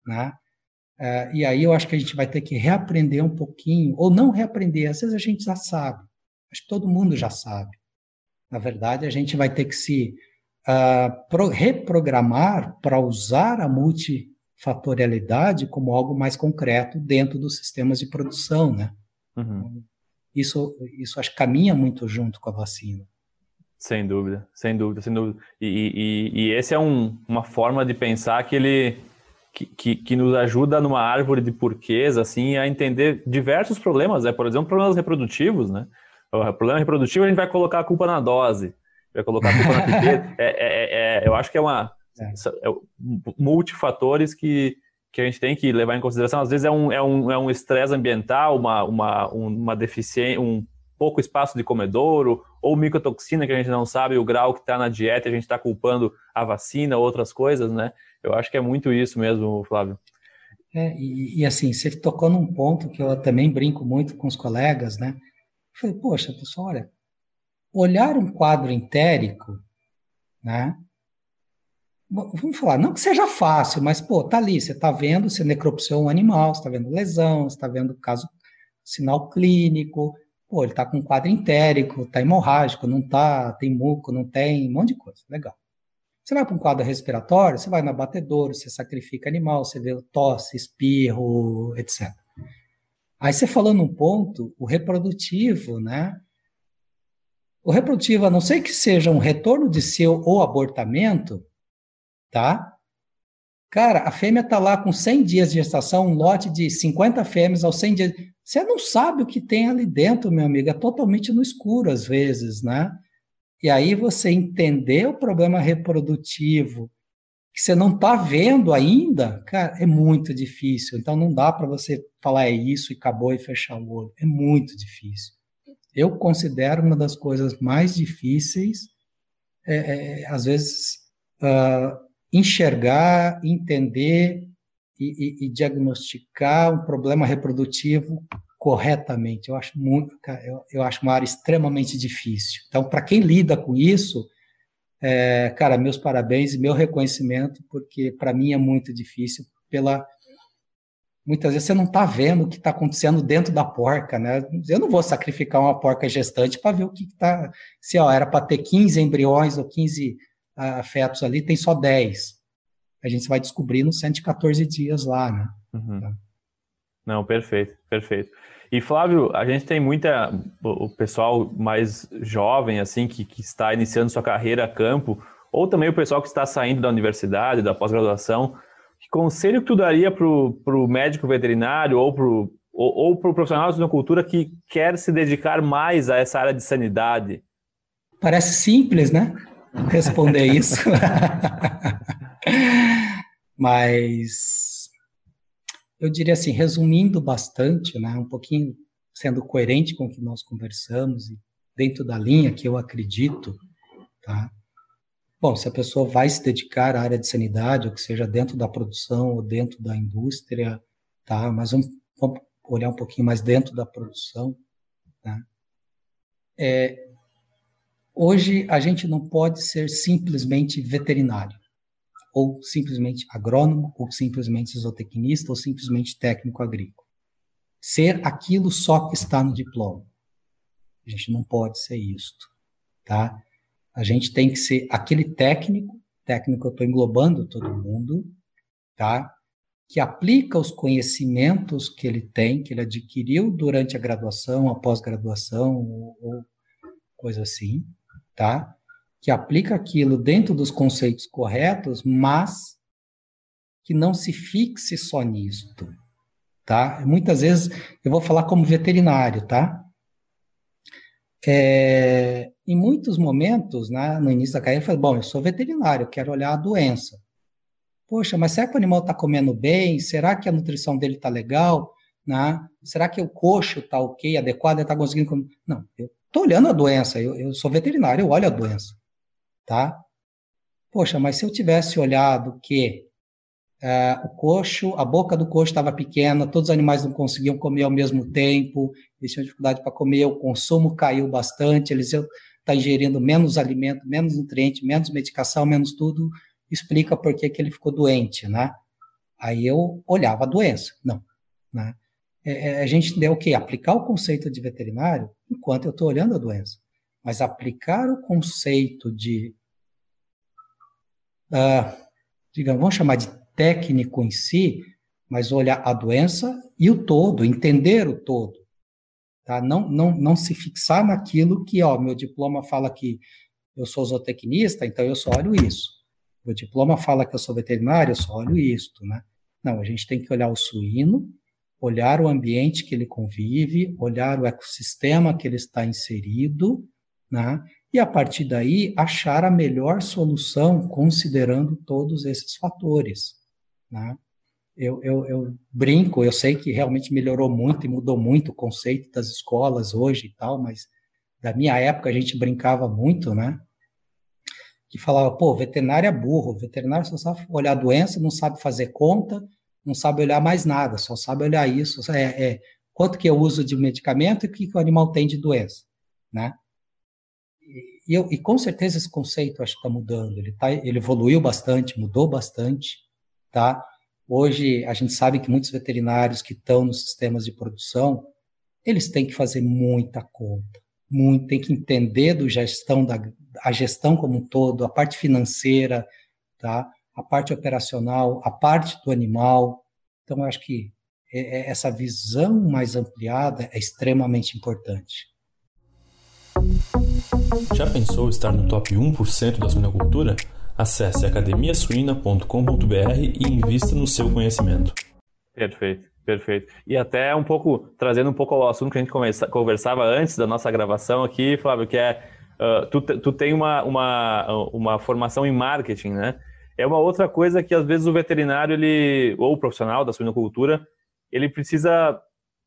Né? É, e aí eu acho que a gente vai ter que reaprender um pouquinho, ou não reaprender, às vezes a gente já sabe, acho que todo mundo já sabe. Na verdade, a gente vai ter que se uh, pro, reprogramar para usar a multifatorialidade como algo mais concreto dentro dos sistemas de produção, né? Uhum. Isso, isso acho que caminha muito junto com a vacina. Sem dúvida, sem dúvida, sem dúvida. E, e, e esse é um, uma forma de pensar que ele que, que, que, nos ajuda numa árvore de porquês, assim, a entender diversos problemas, né? Por exemplo, problemas reprodutivos, né? O problema reprodutivo a gente vai colocar a culpa na dose, vai colocar a culpa na pipeta. (laughs) É, é, é, eu acho que é uma é. é multifatores que, que a gente tem que levar em consideração. Às vezes é um é um é um estresse ambiental, uma uma uma deficiência, um pouco espaço de comedouro ou micotoxina que a gente não sabe o grau que está na dieta, a gente está culpando a vacina, outras coisas, né? Eu acho que é muito isso mesmo, Flávio. É, e, e, assim, você tocou num ponto que eu também brinco muito com os colegas, né? Eu falei, poxa, pessoal, olha, olhar um quadro entérico, né? Vamos falar, não que seja fácil, mas, pô, tá ali, você tá vendo se necropsiou um animal, você tá vendo lesão, você tá vendo caso, sinal clínico, pô, ele tá com um quadro entérico, tá hemorrágico, não tá, tem muco, não tem, um monte de coisa, legal. Você vai para um quadro respiratório, você vai no abatedouro, você sacrifica animal, você vê tosse, espirro, etc. Aí você falou num ponto, o reprodutivo, né? O reprodutivo, a não ser que seja um retorno de seu ou abortamento, tá? Cara, a fêmea está lá com 100 dias de gestação, um lote de 50 fêmeas aos 100 dias. Você não sabe o que tem ali dentro, meu amigo, é totalmente no escuro às vezes, né? E aí você entender o problema reprodutivo que você não está vendo ainda, cara, é muito difícil. Então não dá para você falar é isso e acabou e fechar o olho. É muito difícil. Eu considero uma das coisas mais difíceis, é, é, às vezes, uh, enxergar, entender e, e, e diagnosticar um problema reprodutivo corretamente. Eu acho muito, eu, eu acho uma área extremamente difícil. Então, para quem lida com isso, é, cara, meus parabéns e meu reconhecimento, porque para mim é muito difícil pela muitas vezes você não está vendo o que está acontecendo dentro da porca, né? Eu não vou sacrificar uma porca gestante para ver o que está. Se ó, era para ter 15 embriões ou 15 uh, fetos ali, tem só 10. A gente vai descobrir nos 114 dias lá, né? Uhum. Então. Não, perfeito, perfeito. E Flávio, a gente tem muita o pessoal mais jovem assim que, que está iniciando sua carreira a campo, ou também o pessoal que está saindo da universidade, da pós-graduação. Que conselho que tu daria para o médico veterinário ou para o ou, ou pro profissional de cultura que quer se dedicar mais a essa área de sanidade? Parece simples, né? Responder isso. (laughs) (laughs) Mas eu diria assim, resumindo bastante, né, um pouquinho sendo coerente com o que nós conversamos dentro da linha que eu acredito, tá? Bom, se a pessoa vai se dedicar à área de sanidade, ou que seja dentro da produção ou dentro da indústria, tá? Mas vamos, vamos olhar um pouquinho mais dentro da produção, tá? É, hoje a gente não pode ser simplesmente veterinário ou simplesmente agrônomo, ou simplesmente zootecnista, ou simplesmente técnico agrícola. Ser aquilo só que está no diploma. A gente não pode ser isto, tá? A gente tem que ser aquele técnico, técnico eu estou englobando todo mundo, tá? que aplica os conhecimentos que ele tem, que ele adquiriu durante a graduação, a pós-graduação ou, ou coisa assim, tá? Que aplica aquilo dentro dos conceitos corretos, mas que não se fixe só nisto, tá? Muitas vezes eu vou falar como veterinário, tá? É, em muitos momentos, né, no início da carreira, eu falei, bom, eu sou veterinário, eu quero olhar a doença. Poxa, mas será que o animal está comendo bem? Será que a nutrição dele está legal? Né? Será que o coxo está ok, adequado, está conseguindo comer? Não, eu estou olhando a doença, eu, eu sou veterinário, eu olho a doença, tá? Poxa, mas se eu tivesse olhado que é, o coxo, a boca do coxo estava pequena, todos os animais não conseguiam comer ao mesmo tempo, eles tinham dificuldade para comer, o consumo caiu bastante, eles estão tá ingerindo menos alimento, menos nutriente, menos medicação, menos tudo, explica por que, que ele ficou doente, né? Aí eu olhava a doença, não, né? É, é a gente deu o quê? Aplicar o conceito de veterinário enquanto eu estou olhando a doença. Mas aplicar o conceito de, uh, digamos, vamos chamar de técnico em si, mas olhar a doença e o todo, entender o todo. Tá? Não, não, não se fixar naquilo que, ó, meu diploma fala que eu sou zootecnista, então eu só olho isso. Meu diploma fala que eu sou veterinário, eu só olho isto, né? Não, a gente tem que olhar o suíno, olhar o ambiente que ele convive, olhar o ecossistema que ele está inserido, né? E a partir daí achar a melhor solução considerando todos esses fatores. Né? Eu, eu, eu, brinco, eu sei que realmente melhorou muito e mudou muito o conceito das escolas hoje e tal, mas da minha época a gente brincava muito, né? Que falava, pô, veterinário é burro, veterinário só sabe olhar a doença, não sabe fazer conta, não sabe olhar mais nada, só sabe olhar isso, é, é quanto que eu uso de medicamento e o que, que o animal tem de doença, né? E, eu, e com certeza esse conceito acho que está mudando, ele, tá, ele evoluiu bastante, mudou bastante, tá? Hoje a gente sabe que muitos veterinários que estão nos sistemas de produção, eles têm que fazer muita conta, muito, tem que entender do gestão da a gestão como um todo, a parte financeira, tá? A parte operacional, a parte do animal. Então eu acho que é, é, essa visão mais ampliada é extremamente importante. Já pensou estar no top 1% da suinocultura? Acesse academiasuina.com.br e invista no seu conhecimento. Perfeito, perfeito. E até um pouco, trazendo um pouco ao assunto que a gente conversava antes da nossa gravação aqui, Flávio, que é, uh, tu, tu tem uma, uma, uma formação em marketing, né? É uma outra coisa que às vezes o veterinário, ele, ou o profissional da suinocultura, ele precisa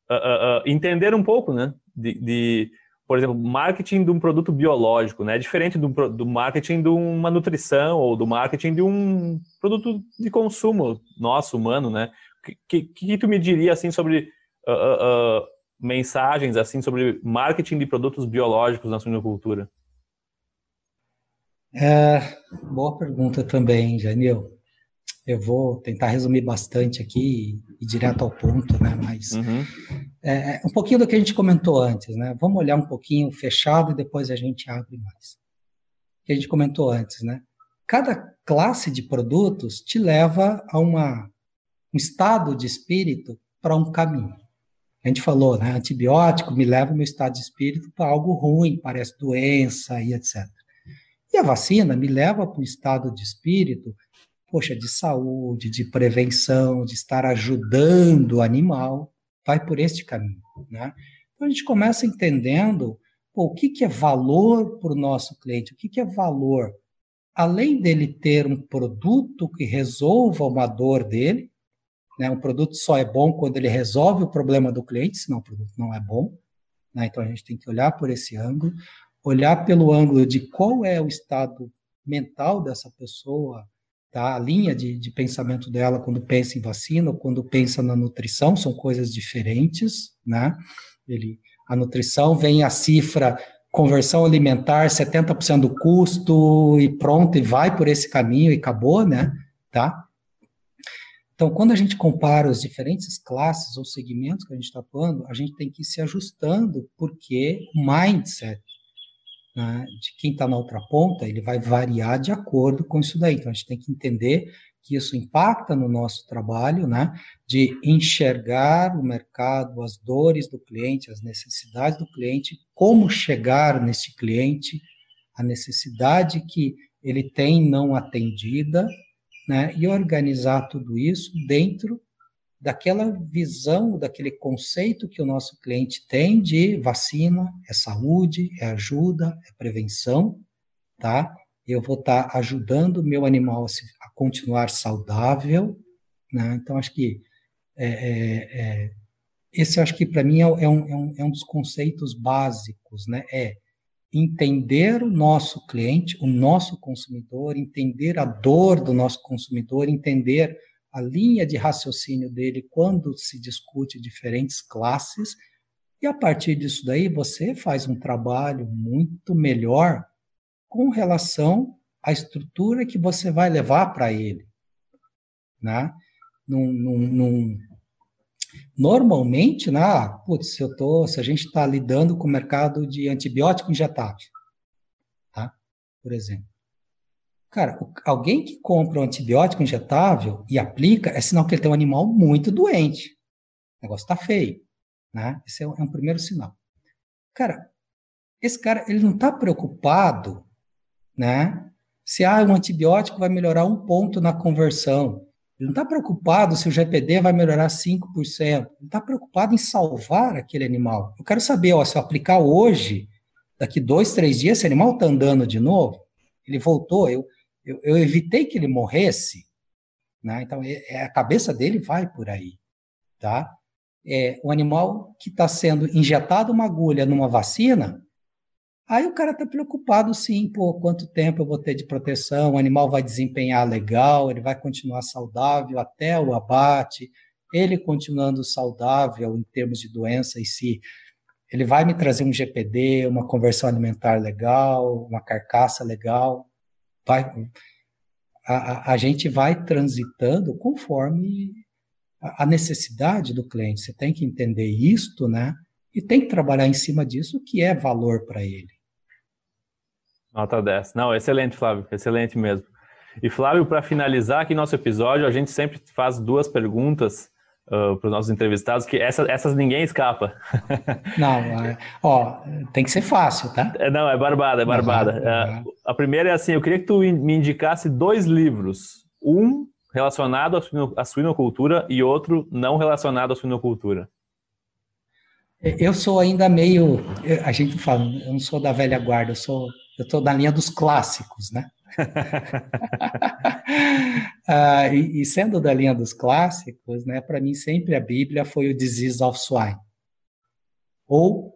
uh, uh, entender um pouco, né? de, de por exemplo, marketing de um produto biológico, né? É diferente do, do marketing de uma nutrição ou do marketing de um produto de consumo nosso, humano, né? O que, que, que, tu me diria, assim, sobre uh, uh, uh, mensagens, assim, sobre marketing de produtos biológicos na suinocultura? É, boa pergunta também, Janil. Eu vou tentar resumir bastante aqui e, e direto ao ponto, né? Mas uhum. É, é, um pouquinho do que a gente comentou antes, né? Vamos olhar um pouquinho fechado e depois a gente abre mais. Que a gente comentou antes, né? Cada classe de produtos te leva a uma, um estado de espírito para um caminho. A gente falou, né? Antibiótico me leva o meu estado de espírito para algo ruim, parece doença e etc. E a vacina me leva para um estado de espírito, poxa, de saúde, de prevenção, de estar ajudando o animal vai por este caminho. Né? Então a gente começa entendendo pô, o que, que é valor para o nosso cliente, o que, que é valor. Além dele ter um produto que resolva uma dor dele, né? um produto só é bom quando ele resolve o problema do cliente, senão o produto não é bom. Né? Então a gente tem que olhar por esse ângulo, olhar pelo ângulo de qual é o estado mental dessa pessoa, Tá? A linha de, de pensamento dela quando pensa em vacina ou quando pensa na nutrição são coisas diferentes, né? Ele, a nutrição vem a cifra conversão alimentar 70% do custo e pronto, e vai por esse caminho e acabou, né? Tá? Então, quando a gente compara as diferentes classes ou segmentos que a gente está atuando, a gente tem que ir se ajustando, porque o mindset né, de quem está na outra ponta, ele vai variar de acordo com isso daí. Então, a gente tem que entender que isso impacta no nosso trabalho, né? De enxergar o mercado, as dores do cliente, as necessidades do cliente, como chegar nesse cliente, a necessidade que ele tem não atendida, né? E organizar tudo isso dentro daquela visão, daquele conceito que o nosso cliente tem de vacina, é saúde, é ajuda, é prevenção, tá? Eu vou estar tá ajudando o meu animal a, se, a, continuar saudável, né? Então, acho que é, é, é, esse, acho que para mim é, é, um, é, um, é um dos conceitos básicos, né? É entender o nosso cliente, o nosso consumidor, entender a dor do nosso consumidor, entender a linha de raciocínio dele quando se discute diferentes classes, e a partir disso daí você faz um trabalho muito melhor com relação à estrutura que você vai levar para ele. Né? Num, num, num, normalmente, né, putz, se, eu tô, se a gente está lidando com o mercado de antibiótico injetável, tá? por exemplo, Cara, alguém que compra um antibiótico injetável e aplica é sinal que ele tem um animal muito doente. O negócio está feio. Né? Esse é um, é um, primeiro sinal. Cara, esse cara ele não está preocupado né, se ah, um antibiótico vai melhorar um ponto na conversão. Ele não está preocupado se o GPD vai melhorar 5%. Ele está preocupado em salvar aquele animal. Eu quero saber, ó, se eu aplicar hoje, daqui dois, três dias, esse animal está andando de novo, ele voltou, eu, eu, eu evitei que ele morresse, né? Então, é, é, a cabeça dele vai por aí, tá? É, o animal que está sendo injetado uma agulha numa vacina, aí o cara está preocupado sim, pô, quanto tempo eu vou ter de proteção, o animal vai desempenhar legal, ele vai continuar saudável até o abate, ele continuando saudável em termos de doença em si, ele vai me trazer um GPD, uma conversão alimentar legal, uma carcaça legal, vai, a, a gente vai transitando conforme a, necessidade do cliente. Você tem que entender isto, né? E tem que trabalhar em cima disso, que é valor para ele. Nota 10. Não, excelente, Flávio, excelente mesmo. E Flávio, para finalizar aqui nosso episódio, a gente sempre faz duas perguntas uh, para os nossos entrevistados, que essa, essas ninguém escapa. (laughs) Não, é, ó, tem que ser fácil, tá? É, não, é barbada, é barbada. Uhum. a primeira é assim, eu queria que tu me indicasse dois livros. Um relacionado à suinocultura e outro não relacionado à suinocultura. Eu sou ainda meio, a gente fala, eu não sou da velha guarda, eu sou, eu estou na linha dos clássicos, né? (laughs) ah, e, e, sendo da linha dos clássicos, né, para mim sempre a Bíblia foi o Disease of Swine. Ou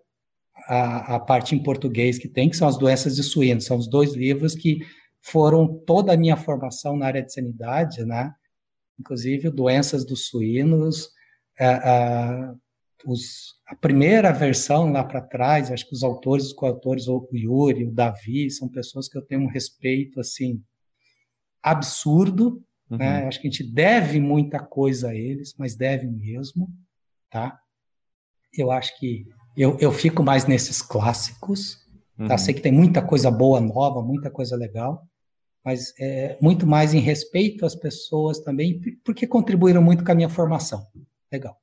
a, a, parte em português que tem, que são as doenças de suíno. São os dois livros que foram toda a minha formação na área de sanidade, né? inclusive doenças dos suínos, ah, ah, os, a primeira versão lá para trás, acho que os autores, os coautores, o Yuri, o Davi, são pessoas que eu tenho um respeito assim absurdo, uhum. né? Acho que a gente deve muita coisa a eles, mas deve mesmo, tá? Eu acho que eu, eu fico mais nesses clássicos, tá? uhum. tá? Sei que tem muita coisa boa nova, muita coisa legal, mas é, muito mais em respeito às pessoas também, porque contribuíram muito com a minha formação. Legal.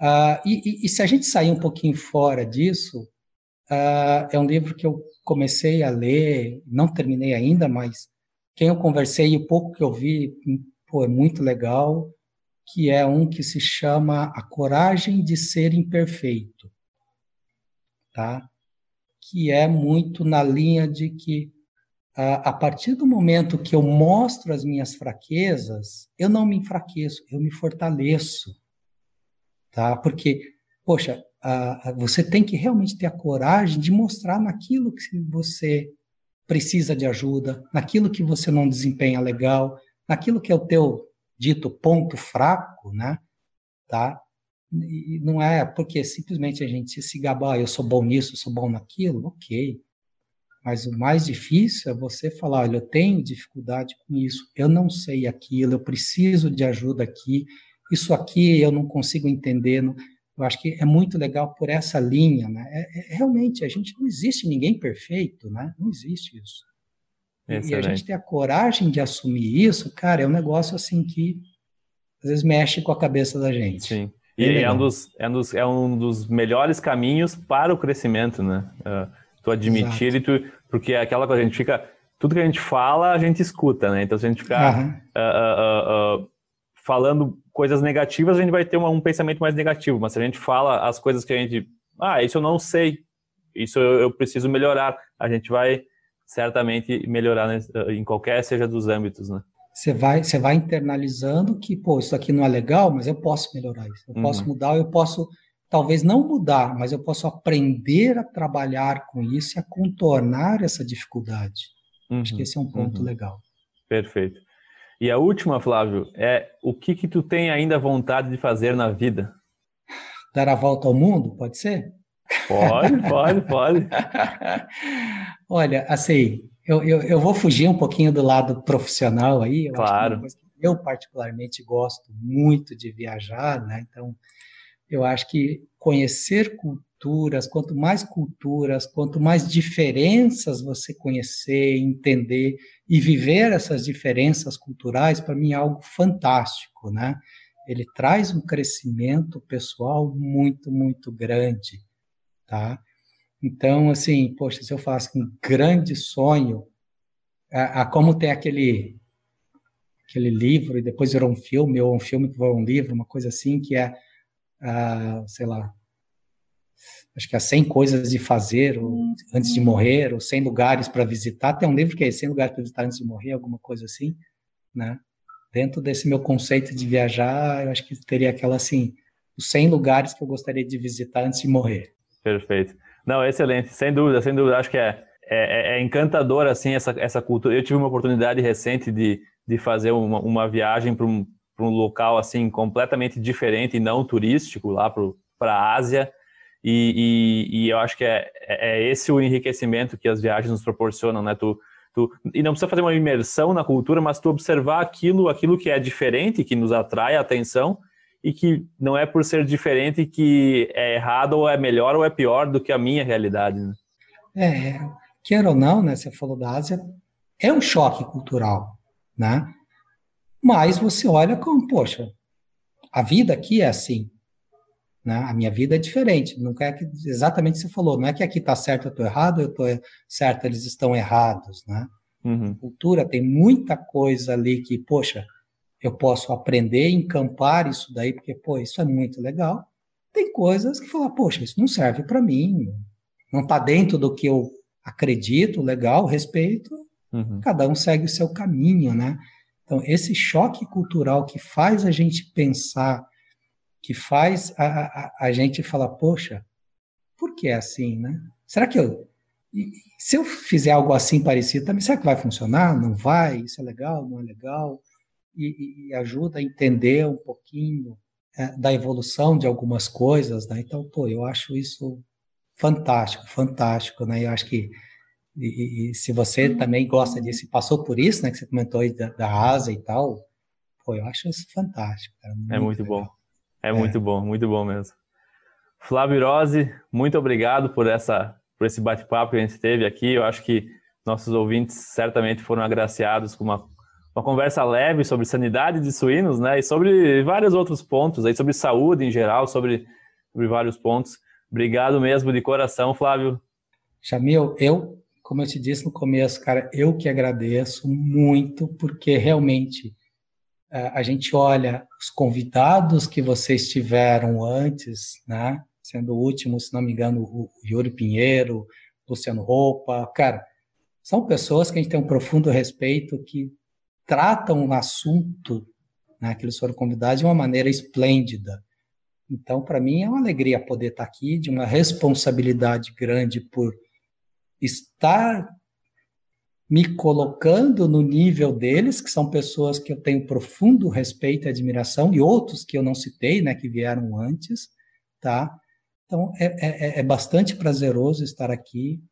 Uh, e, e, se a gente sair um pouquinho fora disso, uh, é um livro que eu comecei a ler, não terminei ainda, mas quem eu conversei e o pouco que eu vi, pô, é muito legal, que é um que se chama A Coragem de Ser Imperfeito, tá? Que é muito na linha de que uh, a partir do momento que eu mostro as minhas fraquezas, eu não me enfraqueço, eu me fortaleço tá? Porque, poxa, você tem que realmente ter a coragem de mostrar naquilo que você precisa de ajuda, naquilo que você não desempenha legal, naquilo que é o teu dito ponto fraco, né? Tá? E não é porque simplesmente a gente se gabar, ah, eu sou bom nisso, eu sou bom naquilo, ok. Mas o mais difícil é você falar, olha, eu tenho dificuldade com isso, eu não sei aquilo, eu preciso de ajuda aqui, isso aqui eu não consigo entender. Não, eu acho que é muito legal por essa linha, né? É, é, realmente, a gente não existe ninguém perfeito, né? Não existe isso. Excelente. E a gente ter a coragem de assumir isso, cara, é um negócio assim que às vezes mexe com a cabeça da gente. Sim. E é, é um, dos, é, um dos, é um dos melhores caminhos para o crescimento, né? Uh, tu admitir Exato. e tu. Porque é aquela coisa, a gente fica. Tudo que a gente fala, a gente escuta, né? Então, se a gente ficar uhum. uh, uh, falando coisas negativas, a gente vai ter uma, um pensamento mais negativo. Mas se a gente fala as coisas que a gente. Ah, isso eu não sei. Isso eu, eu preciso melhorar. A gente vai certamente melhorar em qualquer seja dos âmbitos, né? Você vai, você vai internalizando que, pô, isso aqui não é legal, mas eu posso melhorar isso. Eu uhum. posso mudar, eu posso, talvez não mudar, mas eu posso aprender a trabalhar com isso e a contornar essa dificuldade. Uhum. Acho que esse é um ponto uhum. legal. Perfeito. E a última, Flávio, é o que que tu tem ainda vontade de fazer na vida? Dar a volta ao mundo, pode ser? Pode, (laughs) pode, pode. Olha, assim, eu, eu, eu, vou fugir um pouquinho do lado profissional aí. Eu claro. eu particularmente gosto muito de viajar, né? Então, eu acho que conhecer culturas, quanto mais culturas, quanto mais diferenças você conhecer, entender e viver essas diferenças culturais, para mim é algo fantástico, né? Ele traz um crescimento pessoal muito, muito grande, tá? Então, assim, poxa, se eu faço um grande sonho, a, a, como tem aquele aquele livro e depois virou um filme ou um filme que virou um livro, uma coisa assim que é, a, sei lá, acho que é 100 coisas de fazer ou, antes de morrer ou 100 lugares para visitar. Tem um livro que é 100 lugares para visitar antes de morrer, alguma coisa assim, né? Dentro desse meu conceito de viajar, eu acho que teria aquela assim, os 100 lugares que eu gostaria de visitar antes de morrer. Perfeito. Não, excelente, sem dúvida, sem dúvida. Acho que é, é, é encantador assim essa, essa cultura. Eu tive uma oportunidade recente de, de fazer uma, uma viagem para um, um local assim completamente diferente e não turístico lá para a Ásia. E, e, e, eu acho que é, é, é esse o enriquecimento que as viagens nos proporcionam, né? Tu, tu, e não precisa fazer uma imersão na cultura, mas tu observar aquilo, aquilo que é diferente, que nos atrai a atenção e que não é por ser diferente que é errado ou é melhor ou é pior do que a minha realidade. Né? É, quer ou não, né? Você falou da Ásia, é um choque cultural, né? Mas você olha como, poxa, a vida aqui é assim, né? A minha vida é diferente. Não é que exatamente você falou, não é que aqui está certo, eu estou errado, eu estou certo, eles estão errados, né? Uhum. Cultura tem muita coisa ali que, poxa, eu posso aprender, encampar isso daí, porque, pô, isso é muito legal. Tem coisas que falam, poxa, isso não serve para mim, não está dentro do que eu acredito, legal, respeito, uhum. cada um segue o seu caminho, né? Então, esse choque cultural que faz a gente pensar, que faz a, a, a gente falar, poxa, por que é assim, né? Será que eu. Se eu fizer algo assim parecido, também será que vai funcionar? Não vai? Isso é legal? Não é legal? e, e ajuda a entender um pouquinho é, da evolução de algumas coisas, né? Então, pô, eu acho isso fantástico, fantástico, né? Eu acho que e, e, se você também gosta disso e passou por isso, né? Que você comentou aí da, da Ásia e tal, pô, eu acho isso fantástico. Cara, muito é muito legal. bom. É, é, muito bom, muito bom mesmo. Flávio Rose, muito obrigado por essa por esse bate-papo que a gente teve aqui. Eu acho que nossos ouvintes certamente foram agraciados com uma uma conversa leve sobre sanidade de suínos, né? E sobre vários outros pontos, aí sobre saúde em geral, sobre, sobre vários pontos. Obrigado mesmo de coração, Flávio. Jamil, eu, como eu te disse no começo, cara, eu que agradeço muito, porque realmente é, a gente olha os convidados que vocês tiveram antes, né? Sendo o último, se não me engano, o Yuri Pinheiro, Luciano Roupa, cara, são pessoas que a gente tem um profundo respeito, que tratam o assunto né, que eles foram convidados de uma maneira esplêndida. Então, para mim, é uma alegria poder estar aqui, de uma responsabilidade grande por estar me colocando no nível deles, que são pessoas que eu tenho profundo respeito e admiração, e outros que eu não citei, né, que vieram antes, tá? Então, é, é, é bastante prazeroso estar aqui.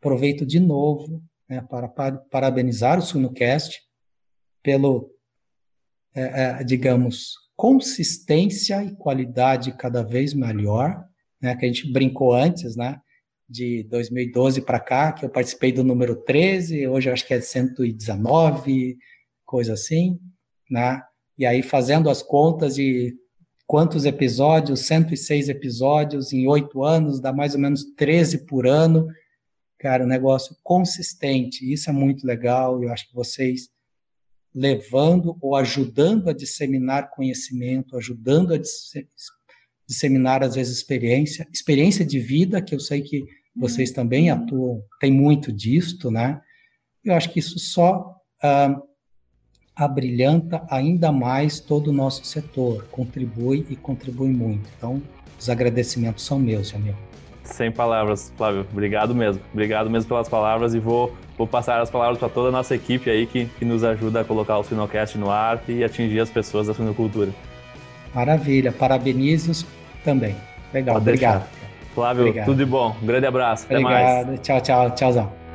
Aproveito de novo né, para, para parabenizar o Sunocast, pelo, é, é, digamos, consistência e qualidade cada vez melhor, né, que a gente brincou antes, né? De 2012 para cá, que eu participei do número 13, hoje eu acho que é 119, coisa assim, né? E aí fazendo as contas de quantos episódios, 106 episódios em oito anos, dá mais ou menos 13 por ano. Cara, um negócio consistente, isso é muito legal, eu acho que vocês levando ou ajudando a disseminar conhecimento, ajudando a disseminar, às vezes, experiência, experiência de vida, que eu sei que vocês também atuam, tem muito disto, né? Eu acho que isso só ah, abrilhanta ainda mais todo o nosso setor, contribui e contribui muito. Então, os agradecimentos são meus, amigo. Sem palavras, Flávio. Obrigado mesmo. Obrigado mesmo pelas palavras e vou, vou passar as palavras para toda a nossa equipe aí que, que nos ajuda a colocar o Sinocast no ar e atingir as pessoas da sinocultura. Maravilha, parabenizo também. Legal, Pode obrigado. Deixar. Flávio, obrigado. tudo de bom. Um grande abraço. Até obrigado. mais. Tchau, tchau. Tchauzão.